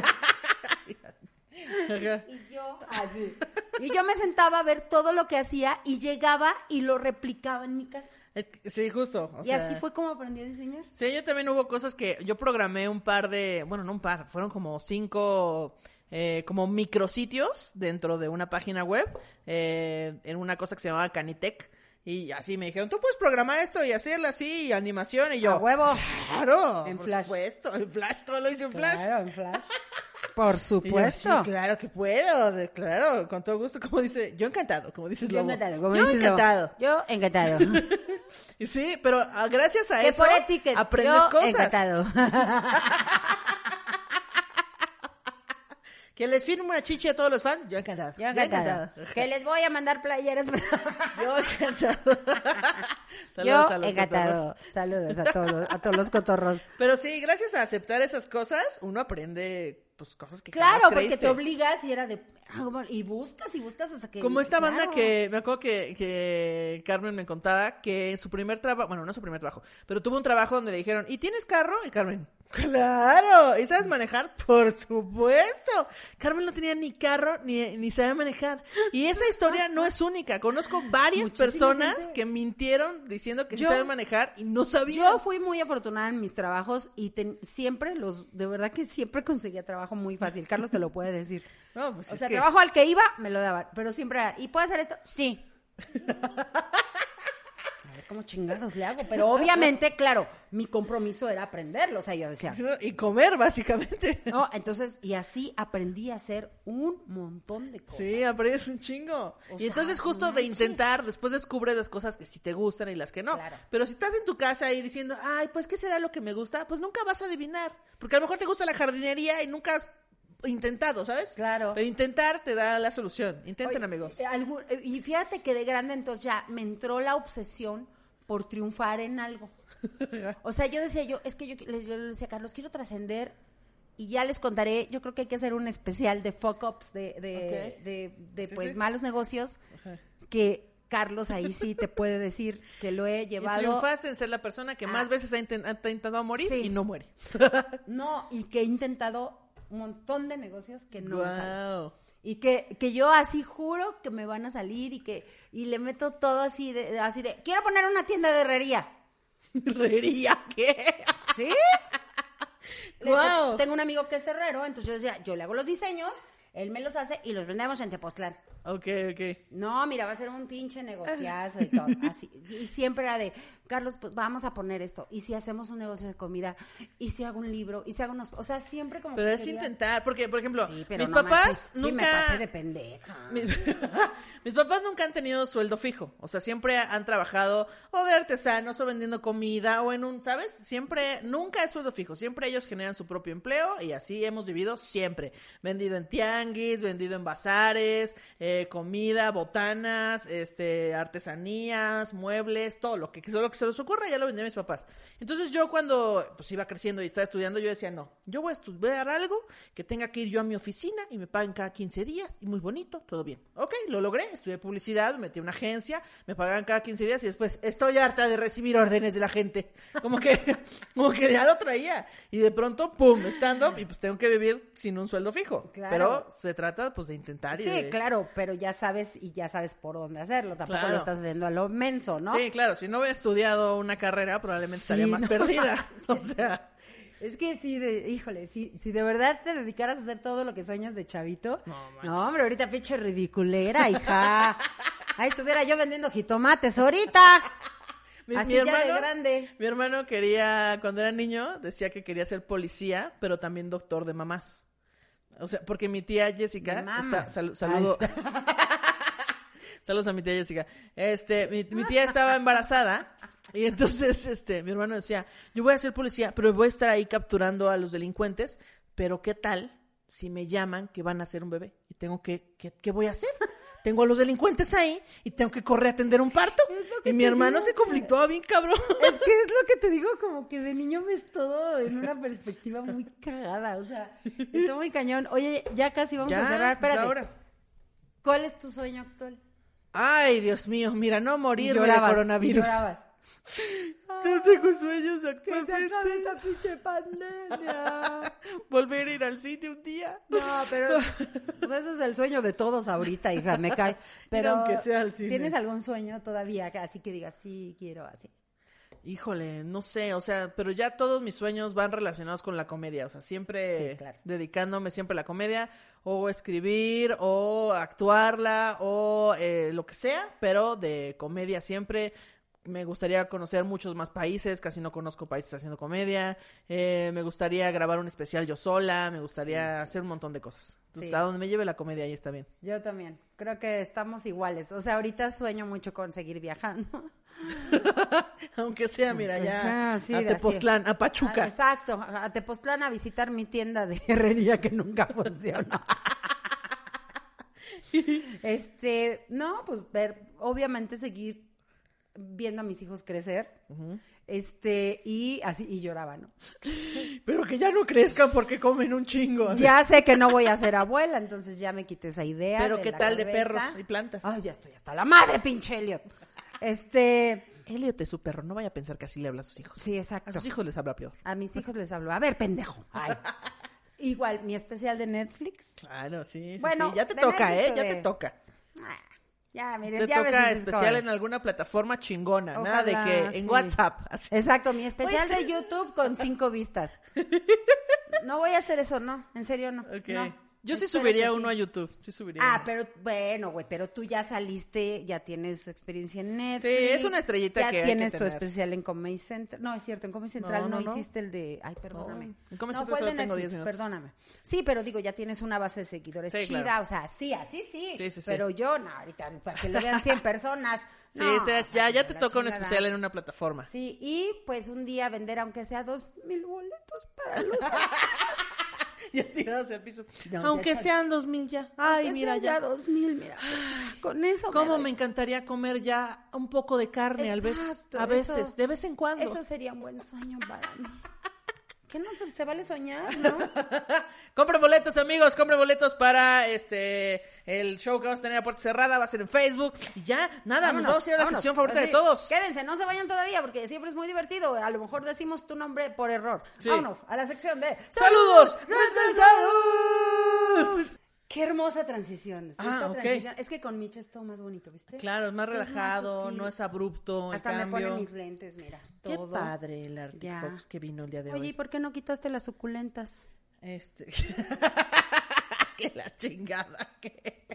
y yo así. Y yo me sentaba a ver todo lo que hacía y llegaba y lo replicaba en mi casa. Es que- sí, justo. o y sea, así fue como aprendí a diseñar. Sí, yo también hubo cosas que yo programé un par de, bueno, no un par, fueron como cinco, eh, como micrositios dentro de una página web, eh, en una cosa que se llamaba Canitech. Y así me dijeron, tú puedes programar esto y hacerlo así, y animación, y yo. A huevo. Claro, En por Flash. supuesto, en Flash, todo lo hice en Flash. Claro, en Flash. Por yo, supuesto. sí, claro que puedo, de- claro, con todo gusto, como dice, yo encantado, como dices Yo Lobo. encantado. como yo dices, Lobo. encantado. Yo encantado. Y sí, pero ah, gracias a que eso por aprendes yo cosas. Que les firme una chichi a todos los fans, yo encantado. Yo encantado. Que les voy a mandar playeras. Yo encantado. Saludos Yo a los encantado. cotorros. Saludos a todos, a todos los cotorros. Pero sí, gracias a aceptar esas cosas, uno aprende pues cosas que Claro, jamás porque te obligas y era de. ah, Y buscas y buscas hasta que. Como esta banda que me acuerdo que, que Carmen me contaba que en su primer trabajo, bueno, no su primer trabajo, pero tuvo un trabajo donde le dijeron, ¿y tienes carro? Y Carmen, claro, ¿y sabes manejar? Por supuesto. Carmen no tenía ni carro ni, ni sabía manejar. Y esa historia no es única. Conozco varias Muchísima personas gente. que mintieron diciendo que sí Yo- saben manejar y no sabían. Yo fui muy afortunada en mis trabajos y ten- siempre los, de verdad que siempre conseguía trabajo muy fácil. Carlos te lo puede decir. No, pues O sea, que- trabajo al que iba, me lo daban. Pero siempre era, ¿y puedo hacer esto? Sí. Ver cómo chingados le hago. Pero obviamente, claro, mi compromiso era aprenderlo. O sea, yo decía, Y comer, básicamente. no, entonces, y así aprendí a hacer un montón de cosas. Sí, aprendes un chingo. O y sea, entonces justo de intentar, después descubres las cosas que sí te gustan y las que no. Claro. Pero si estás en tu casa ahí diciendo, ay, pues, ¿qué será lo que me gusta? Pues nunca vas a adivinar. Porque a lo mejor te gusta la jardinería y nunca has intentado, ¿sabes? Claro. Pero intentar te da la solución. Intenten, Oye, amigos. eh, algún- eh, y fíjate que de grande entonces ya me entró la obsesión por triunfar en algo. O sea, yo decía yo, es que yo, les- yo le decía Carlos, quiero trascender y ya les contaré, yo creo que hay que hacer un especial de fuck ups, de, de, de, de, Sí, pues sí. malos negocios, Ajá. que Carlos ahí sí te puede decir que lo he Y llevado. triunfaste en ser la persona que más Ah. veces ha, inten- ha intentado morir Sí. y no muere. No, y que he intentado un montón de negocios que no me salen. Y que, que yo así juro que me van a salir y que y le meto todo así de, así de quiero poner una tienda de herrería. ¿Herrería qué? ¿Sí? Guau. Tengo un amigo que es herrero, entonces yo decía, yo le hago los diseños, él me los hace y los vendemos en Tepoztlán. Ok, ok. No, mira, va a ser un pinche negociazo y todo. Así. Y siempre era de, Carlos, pues vamos a poner esto. Y si hacemos un negocio de comida, y si hago un libro, y si hago unos. O sea, siempre como. Pero que es quería- intentar, porque, por ejemplo, Sí, pero mis no papás manches, nunca... Sí, me pasé de pendeja. Mis, mis papás nunca han tenido sueldo fijo, o sea, siempre han trabajado o de artesanos o vendiendo comida o en un, ¿sabes? Siempre, nunca es sueldo fijo, siempre ellos generan su propio empleo y así hemos vivido siempre. Vendido en tianguis, vendido en bazares, eh, comida, botanas, este, artesanías, muebles, todo lo que, todo lo que se les ocurra ya lo vendían mis papás. Entonces yo cuando pues iba creciendo y estaba estudiando, yo decía, no, yo voy a estudiar algo que tenga que ir yo a mi oficina y me paguen cada 15 días y muy bonito, todo bien. Ok, lo logré, estudié publicidad, me metí a una agencia, me pagaban cada 15 días y después estoy harta de recibir órdenes de la gente. Como que, como que ya lo traía. Y de pronto, pum, stand up y pues tengo que vivir sin un sueldo fijo. Claro. Pero se trata pues de intentar y Sí, de- claro, pero ya sabes y ya sabes por dónde hacerlo. Tampoco Claro. lo estás haciendo a lo menso, ¿no? Sí, claro, si no hubiera estudiado una carrera probablemente estaría más no perdida. O sea, Es que sí, de, híjole, si, si de verdad te dedicaras a hacer todo lo que sueñas de chavito. No. No, hombre, ahorita pinche ridiculera, hija. Ahí estuviera yo vendiendo jitomates ahorita. mi, Así mi ya de grande. mi hermano quería, cuando era niño, decía que quería ser policía, pero también doctor de mamás. O sea, porque mi tía Jessica, está, sal- saludo, saludos a mi tía Jessica, este, mi, mi tía estaba embarazada y entonces, este, mi hermano decía, yo voy a ser policía, pero voy a estar ahí capturando a los delincuentes, pero ¿qué tal si me llaman que van a hacer un bebé? Y tengo que, ¿qué, qué voy a hacer? Tengo a los delincuentes ahí y tengo que correr a atender un parto. Y mi hermano digo, se conflictó bien cabrón. Es que es lo que te digo, como que de niño ves todo en una perspectiva muy cagada, o sea, está muy cañón. Oye, ya casi vamos a cerrar, pues, espérate. ahora. ¿Cuál es tu sueño actual? Ay, Dios mío, mira, no Y morirme de y coronavirus. llorabas. No tengo sueños Que se actualmente. acabe esta pinche pandemia. Volver a ir al cine un día. No, pero pues ese es el sueño de todos ahorita, hija, me cae. Pero aunque sea al cine. ¿tienes algún sueño todavía así que digas, sí, quiero así? Híjole, no sé, o sea, pero ya todos mis sueños van relacionados con la comedia, o sea, siempre Sí, claro. dedicándome siempre a la comedia, o escribir, o actuarla, o eh, lo que sea, pero de comedia siempre. Me gustaría conocer muchos más países, casi no conozco países haciendo comedia. Eh, me gustaría grabar un especial yo sola, me gustaría hacer un montón de cosas. Entonces, Sí. a donde me lleve la comedia ahí está bien. Yo también. Creo que estamos iguales. O sea, ahorita sueño mucho con seguir viajando. Aunque sea, mira, ya sea, sí, a. Tepoztlán, a Pachuca. Ah, exacto, a Tepoztlán a visitar mi tienda de herrería que nunca funciona. este, no, pues ver, obviamente seguir viendo a mis hijos crecer. Este, y así, y lloraba, ¿no? Pero que ya no crezcan porque comen un chingo. así. Ya sé que no voy a ser abuela, entonces ya me quité esa idea. Pero de qué la tal de perros y plantas. Ay, ya estoy hasta la madre, pinche Elliot. Este, Elliot es su perro, no vaya a pensar que así le habla a sus hijos. sí, A exacto. sus hijos les habla peor. A mis hijos les hablo. A ver, pendejo. Ay. Igual, mi especial de Netflix. Claro, sí, sí, Bueno, sí. Ya te toca, Netflix ¿eh? Ya de- te toca. Ah, ya, miren, Te ya toca especial en alguna plataforma chingona. Nada de que en. WhatsApp. así. Exacto, mi especial Pues- de YouTube con cinco vistas. No voy a hacer eso, no. En serio, no. No. Yo sí Espero subiría uno sí. a YouTube. Sí subiría Ah, uno. pero bueno, güey, pero tú ya saliste, ya tienes experiencia en Netflix. Sí, es una estrellita ya que hay que tienes tu tener. especial en Comedy Central. No, es cierto, en Comedy Central no, No, no, no. hiciste el de... Ay, perdóname. No, en Comedy no, Central solo tengo 10 Netflix, minutos. perdóname. Sí, pero digo, ya tienes una base de seguidores Sí, chida, claro. o sea, sí, así sí. Sí, sí, sí. Pero yo, no, ahorita, para que lo vean 100 personas. Sí, o sea, ya, ya te toca un especial en una plataforma. Sí, y pues un día vender aunque sea dos mil boletos para los... ya tirados al piso. No, ya Aunque sean dos mil ya. Ay, Aunque mira ya. dos mil, mira. Con eso ¿Cómo me encantaría comer ya un poco de carne al vez, a veces, eso- de vez en cuando? Eso sería un buen sueño para mí. ¿Qué no se, se vale soñar, no? Compren boletos, amigos, compren boletos para este el show que vamos a tener a puerta cerrada, va a ser en Facebook. Y ya, nada, nos vamos a ir a la vámonos. sección favorita Así, de todos. Quédense, no se vayan todavía porque siempre es muy divertido. A lo mejor decimos tu nombre por error. Sí. Vámonos a la sección de ¡Saludos! retrasados! Qué hermosa transición. Esta Ah, ok. transición- Es que con Micha es todo más bonito, ¿viste? Claro, es más Que es más relajado, no es abrupto el Hasta me cambio. pone mis lentes, mira. Qué todo. padre el Arctic Ya. Fox que vino el día de Oye, ¿y hoy. por qué no quitaste las suculentas? Este. que la chingada que.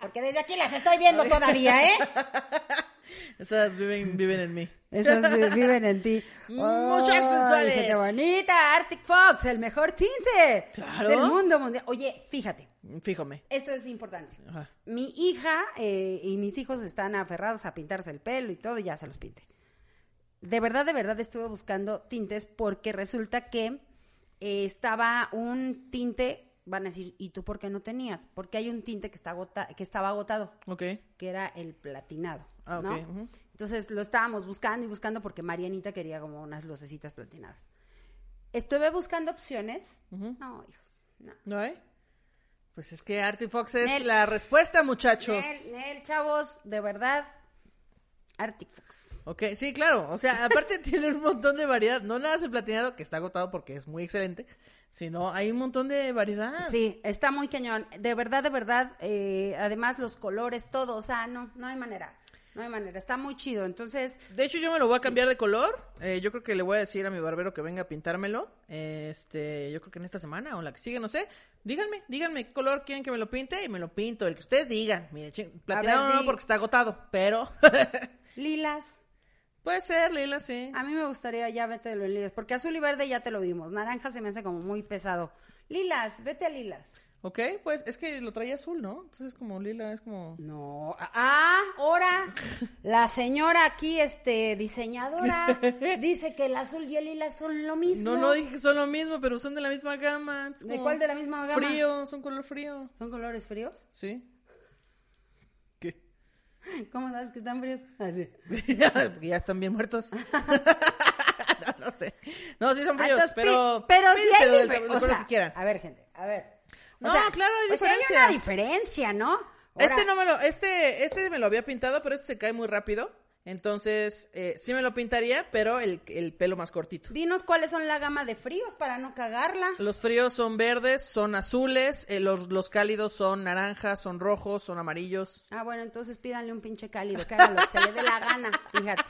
Porque desde aquí las estoy viendo todavía, ¿eh? Esas viven, viven en mí. Esas viven en ti. Muchas Ay, sensuales. gente bonita, Arctic Fox, el mejor tinte Claro. del mundo mundial. Oye, fíjate, Fíjame. esto es importante. Ajá. Mi hija eh, y mis hijos están aferrados a pintarse el pelo y todo, y ya se los pinte. De verdad, de verdad estuve buscando tintes porque resulta que eh, estaba un tinte, van a decir, ¿y tú por qué no tenías? Porque hay un tinte que, está agota- que estaba agotado Ok. que era el platinado. Ah. Entonces lo estábamos buscando y buscando porque Marianita quería como unas lucecitas platinadas. Estuve buscando opciones. No, hijos. No. ¿No hay? Pues es que Arctic Fox es Nel. la respuesta, muchachos. Nel, Nel, chavos, de verdad, Arctic Fox. Ok, sí, claro. O sea, aparte tiene un montón de variedad. No nada más el platinado, que está agotado porque es muy excelente, sino hay un montón de variedad. Sí, está muy cañón. De verdad, de verdad. eh, además, los colores, todo. O sea, no, no hay manera. No hay manera. Está muy chido. Entonces, De hecho, yo me lo voy a cambiar de color. Eh, yo creo que le voy a decir a mi barbero que venga a pintármelo. Este, yo creo que en esta semana o la que sigue, no sé. Díganme, díganme qué color quieren que me lo pinte y me lo pinto. El que ustedes digan. Mire, platinado ver, no porque está agotado, pero lilas. puede ser, Lila, sí. A mí me gustaría ya vete en lilas, porque azul y verde ya te lo vimos. Naranja se me hace como muy pesado. Lilas, vete a lilas. Ok, pues es que lo traía azul, ¿no? Entonces como Lila es como... No, ah, ahora la señora aquí, este, diseñadora, dice que el azul y el lila son lo mismo. No, no dije que son lo mismo, pero son de la misma gama. Es ¿De como cuál de la misma gama? Frío, son color frío. ¿Son colores fríos? Sí. ¿Cómo sabes que están fríos? Así. Porque ya están bien muertos. no, no sé. No, sí son fríos, Ah, Entonces, pi- pero... pero si pídeselo hay del- difer- del o color sea, que quieran. A ver, gente, a ver. No, sea, claro, hay o sea, diferencia. hay una diferencia, ¿no? Ahora, Este no me lo, este, este me lo había pintado, pero este se cae muy rápido. Entonces, eh, sí me lo pintaría, pero el, el pelo más cortito. Dinos cuáles son la gama de fríos para no cagarla. Los fríos son verdes, son azules, eh, los, los cálidos son naranjas, son rojos, son amarillos. Ah, bueno, entonces pídanle un pinche cálido, que haga lo que se le dé la gana, fíjate.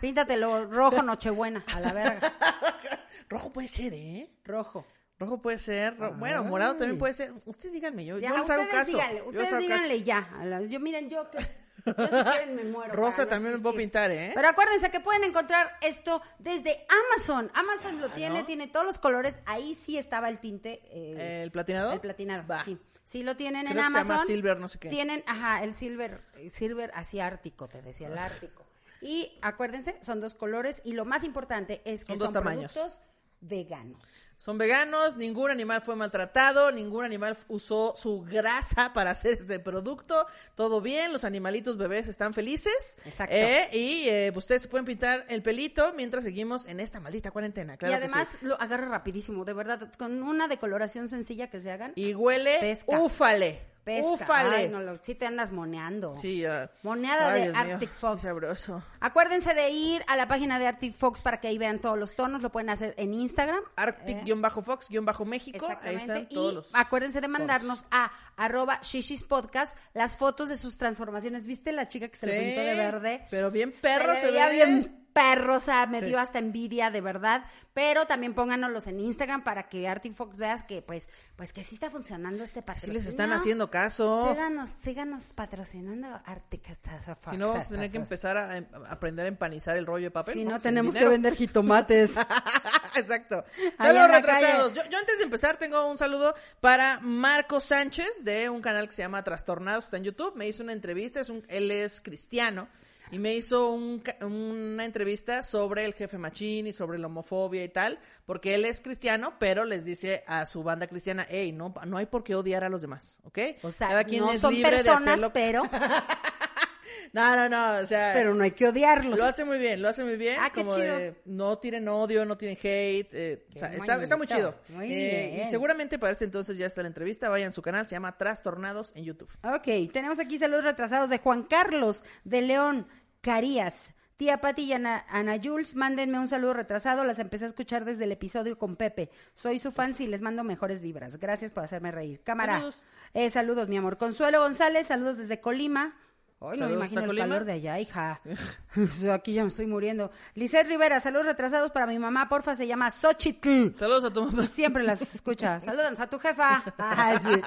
Píntatelo rojo, nochebuena, a la verga. Rojo puede ser, ¿eh? Rojo. Rojo puede ser. ro- bueno, morado también puede ser. Ustedes díganme, yo, Ya, yo les hago caso. díganle, ustedes hago caso. díganle ya. a la- Yo, miren, yo que... Yo si quieren me muero. Rosa no también me puedo pintar, ¿eh? Pero acuérdense que pueden encontrar esto desde Amazon. Amazon lo tiene, ¿no? tiene todos los colores. Ahí sí estaba el tinte. eh, ¿El platinado? El platinado, sí. Sí lo tienen Creo en que se Amazon. llama silver, no sé qué. Tienen, ajá, el silver, silver así ártico, te decía, el ártico. Y acuérdense, son dos colores y lo más importante es que Son dos son, tamaños. productos veganos. Son veganos, ningún animal fue maltratado, ningún animal usó su grasa para hacer este producto, todo bien, los animalitos bebés están felices. Exacto. Eh, y eh, ustedes se pueden pintar el pelito mientras seguimos en esta maldita cuarentena, claro y que además sí. lo agarra rapidísimo, de verdad, con una decoloración sencilla que se hagan. Y huele, Pesca. úfale, pesca. úfale. Ay, no, lo, sí te andas moneando. Sí, ya. Moneada Ay, de Dios Arctic Fox. sabroso. Acuérdense de ir a la página de Arctic Fox para que ahí vean todos los tonos. Lo pueden hacer en Instagram. Eh, Arctic-Fox-México, ahí Exactamente. están todos y los... acuérdense de mandarnos a arroba shishis podcast las fotos de sus transformaciones. ¿Viste la chica que se lo Sí, pintó de verde? Pero bien perro se, se, le veía ve. bien perro, o sea, me Sí. dio hasta envidia, de verdad. Pero también pónganoslos en Instagram para que Arctic Fox veas que, pues, pues que sí está funcionando este Sí patrocinio. les están haciendo caso. Síganos, síganos patrocinando Arctic Fox. Si no, vamos a tener que empezar a, em- a aprender a empanizar el rollo de papel. Si no, tenemos que vender jitomates. Exacto. Saludos retrasados. Yo, yo antes de empezar tengo un saludo para Marco Sánchez de un canal que se llama Trastornados, está en YouTube. Me hizo una entrevista, es un, él es cristiano. Y me hizo un una entrevista sobre el jefe machín y sobre la homofobia y tal, porque él es cristiano, pero les dice a su banda cristiana, hey, no, no hay por qué odiar a los demás, ¿ok? O sea, Cada quien no es son libre de personas, hacerlo. pero, No, no, no, o sea... pero no hay que odiarlos. Lo hace muy bien, lo hace muy bien. Ah, qué como chido. de, no tienen odio, no tienen hate. eh, o sea, está, está muy chido. muy Eh, bien. y seguramente para este entonces ya está la entrevista. Vayan a su canal, se llama Trastornados en YouTube. Ok, tenemos aquí saludos retrasados de Juan Carlos de León Carías. Tía Pati y Ana, Ana Jules, mándenme un saludo retrasado. Las empecé a escuchar desde el episodio con Pepe. Soy su fan y les mando mejores vibras. Gracias por hacerme reír. Cámara. Saludos. Eh, saludos, mi amor. Consuelo González, saludos desde Colima. Ay, no me imagino el Colima. calor de allá, hija. Aquí ya me estoy muriendo. Lisette Rivera, saludos retrasados para mi mamá, porfa, se llama Xochitl. Saludos a tu mamá. Siempre las escucha. Saludos a tu jefa. Ah, sí.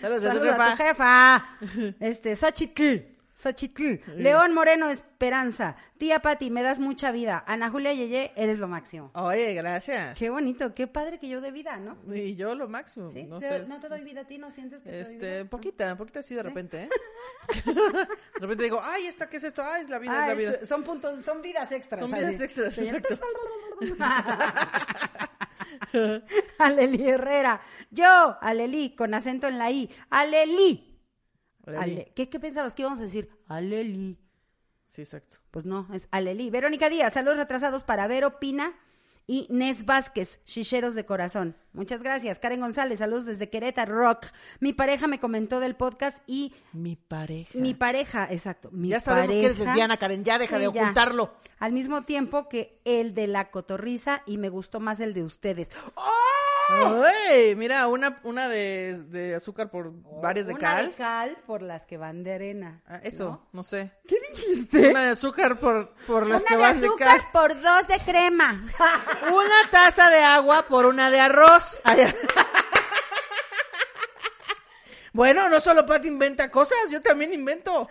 Saludos a tu Saludos a tu jefa. Este, Xochitl. Xochitl. León Moreno Esperanza. Tía Pati, me das mucha vida. Ana Julia Yeye, eres lo máximo. Oye, gracias. Qué bonito, qué padre que yo dé vida, ¿no? Y yo lo máximo. ¿Sí? No ¿Te- sé. ¿No te doy vida a ti? ¿No sientes que te doy Este, vida? poquita, poquita así de repente, ¿eh? de repente digo, ay, ¿esta qué es esto? Ay, es la vida, Ah, es la vida. son puntos, son vidas extras. Son así. vidas extras, Sí. exacto. Aleli Herrera. Yo, Aleli, con acento en la I. Aleli. Aleli. Ale- ¿Qué, ¿Qué pensabas que íbamos a decir? Aleli. Sí, exacto. Pues no, es Aleli. Verónica Díaz, saludos retrasados para Vero Pina y Nes Vázquez, chicheros de corazón. Muchas gracias. Karen González, saludos desde Querétaro Rock. Mi pareja me comentó del podcast y Mi pareja. mi pareja, exacto, mi ya sabemos que eres lesbiana, Karen. Ya deja Sí, de ya. ocultarlo. Al mismo tiempo que el de la cotorriza y me gustó más el de ustedes. ¡Ay! Mira, una, una de, de azúcar por varias de Una cal. de cal por las que van de arena. Ah, eso, ¿no? sé. ¿Qué dijiste? Una de azúcar por, por las Una que de van de azúcar por dos de crema. Una taza de agua por una de arroz. Bueno, no solo Pat inventa cosas, yo también invento.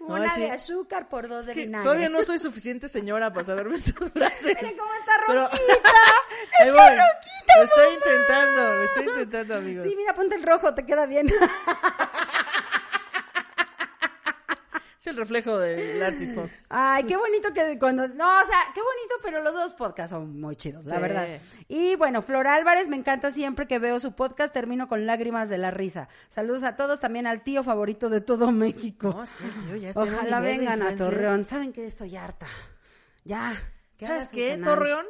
No, Una sí. de azúcar por dos Es de que vinagre. todavía no soy suficiente señora para saberme esas frases. Miren cómo está Pero- roquita. Ahí voy. Lo estoy intentando, lo estoy intentando, amigos. Sí, mira, ponte el rojo, te queda bien. Sí, el reflejo del Arctic Fox. Ay, qué bonito que cuando... No, o sea, qué bonito, pero los dos podcasts son muy chidos, la Sí. verdad. Y bueno, Flor Álvarez, me encanta siempre que veo su podcast, termino con lágrimas de la risa. Saludos a todos, también al tío favorito de todo México. No, es que el tío ya está Ojalá vengan a influencer. Torreón. ¿Saben que Estoy harta. Ya. ¿Sabes qué? Torreón,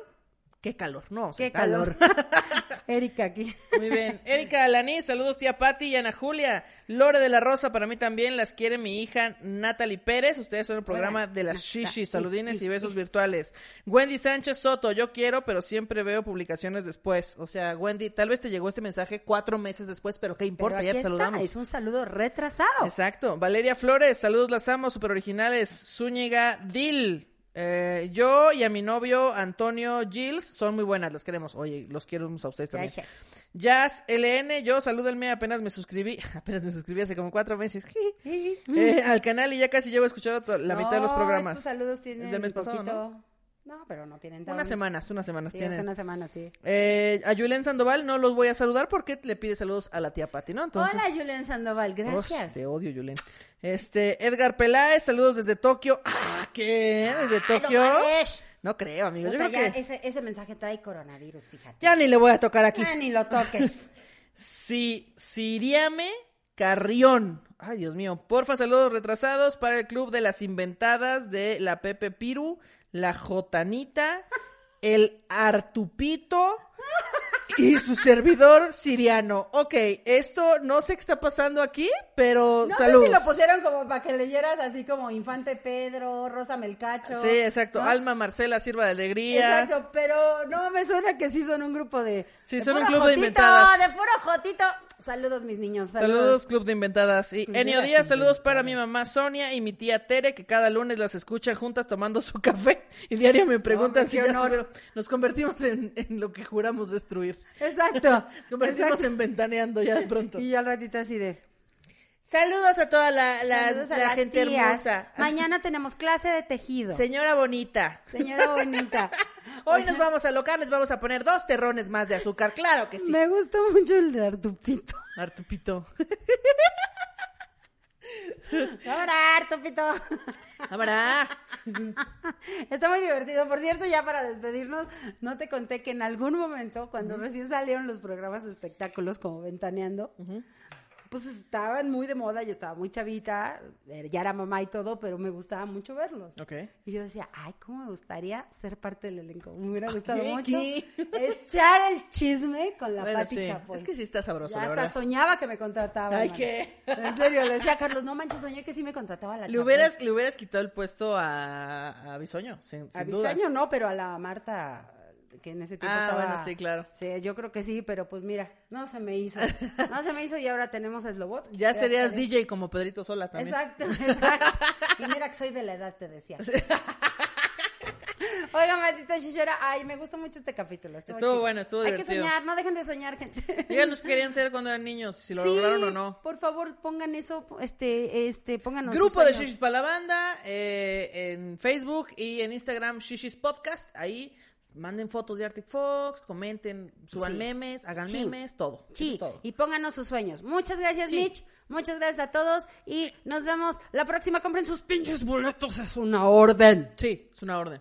qué calor. No, Qué calor. Erika aquí. Muy bien. Erika Alaní, saludos tía Patti y Ana Julia. Lore de la Rosa, para mí también las quiere mi hija Natalie Pérez. Ustedes son el programa de las shishis, saludines y besos virtuales. Wendy Sánchez Soto, yo quiero, pero siempre veo publicaciones después. O sea, Wendy, tal vez te llegó este mensaje cuatro meses después, pero qué importa, Pero ya te está, saludamos. Es un saludo retrasado. Exacto. Valeria Flores, saludos, las amo, super originales. Zúñiga Dil. Eh, yo y a mi novio Antonio Gilles son muy buenas, las queremos. Oye, los quiero a ustedes también. Gracias. Jazz LN, yo salúdenme, apenas me suscribí, apenas me suscribí hace como cuatro meses eh, al canal y ya casi llevo escuchado la mitad de los No, programas. Estos saludos tienen Es del mes pasado, poquito- ¿no? pero no tienen tan- Unas semanas, unas semanas Sí, hace tienen. una semana, sí. Eh, a Julen Sandoval no los voy a saludar porque le pide saludos a la tía Pati, ¿no? Entonces, Hola, Julián Sandoval, gracias. te odio, Julen. Este, Edgar Peláez, saludos desde Tokio. Ah, ¿qué? ¿Desde Tokio? no creo, amigos. Yo creo ya que ese, ese mensaje trae coronavirus, fíjate. ya ni le voy a tocar aquí. Ya ni lo toques. Si, Siriame Carrión. Ay, Dios mío. Porfa, saludos retrasados para el club de las inventadas de la Pepe Piru, la Jotanita, el Artupito y su servidor siriano. Ok, esto no sé qué está pasando aquí, pero No sé si lo pusieron como para que leyeras así como Infante Pedro, Rosa Melcacho. Sí, exacto. ¿no? Alma Marcela Sirva de Alegría. Exacto, pero no me suena que sí son un grupo de. Sí, de son un club de inventadas. De puro jotito. Saludos, mis niños. Saludos. Saludos. Club de Inventadas. Y Enio Díaz, saludos para mi mamá Sonia y mi tía Tere, que cada lunes las escuchan juntas tomando su café. Y diario me preguntan si ya. Nos convertimos en, en lo que juramos destruir. Exacto. Nos convertimos exacto. en ventaneando ya de pronto. Y al ratito así de. Saludos a toda la, a gente tías. hermosa. Mañana tenemos clase de tejido. Señora bonita. Señora bonita. Hoy nos vamos a local, les vamos a poner dos terrones más de azúcar. Claro que sí. Me gustó mucho el de Artupito. Artupito. Ahora, Artupito. Habrá. Está muy divertido. Por cierto, ya para despedirnos, no te conté que en algún momento, cuando recién salieron los programas de espectáculos como Ventaneando, pues estaban muy de moda, yo estaba muy chavita, eh, ya era mamá y todo, pero me gustaba mucho verlos. Ok. Y yo decía, ay, cómo me gustaría ser parte del elenco. Me hubiera gustado ¿Qué? mucho ¿Qué? echar el chisme con la Bueno, Pati sí. Chapoy. Es que sí está sabroso, Ya la hasta verdad. soñaba que me contrataba. Ay. ¿qué? En serio, le decía a Carlos, no manches, soñé que sí me contrataba la Le Chapoy. hubieras, le hubieras quitado el puesto a, a Bisoño, sin, sin A duda. Bisoño no, pero a la Marta, que en ese tiempo Ah, estaba... bueno, sí, claro. Sí, yo creo que sí, pero pues mira, no se me hizo. No se me hizo y ahora tenemos a Slobot. Ya serías DJ como Pedrito Sola también. Exacto, exacto. Y mira que soy de la edad, te decía. Oigan, Matita Shishera, ay, me gustó mucho este capítulo. Estuvo, Estuvo bueno, estuvo Hay divertido. que soñar, no dejen de soñar, gente. Díganos qué querían ser cuando eran niños, si lo Sí, lograron o no. Por favor, pongan eso, este, este, pónganos Grupo de. Shishis para la banda, eh, en Facebook y en Instagram Shishis Podcast. Ahí manden fotos de Arctic Fox, comenten, suban Sí. memes, hagan Sí. memes, todo. Sí, todo. y pónganos sus sueños. Muchas gracias, Sí. Mitch. Muchas gracias a todos. Y nos vemos la próxima. Compren sus pinches boletos. Es una orden. Sí, es una orden.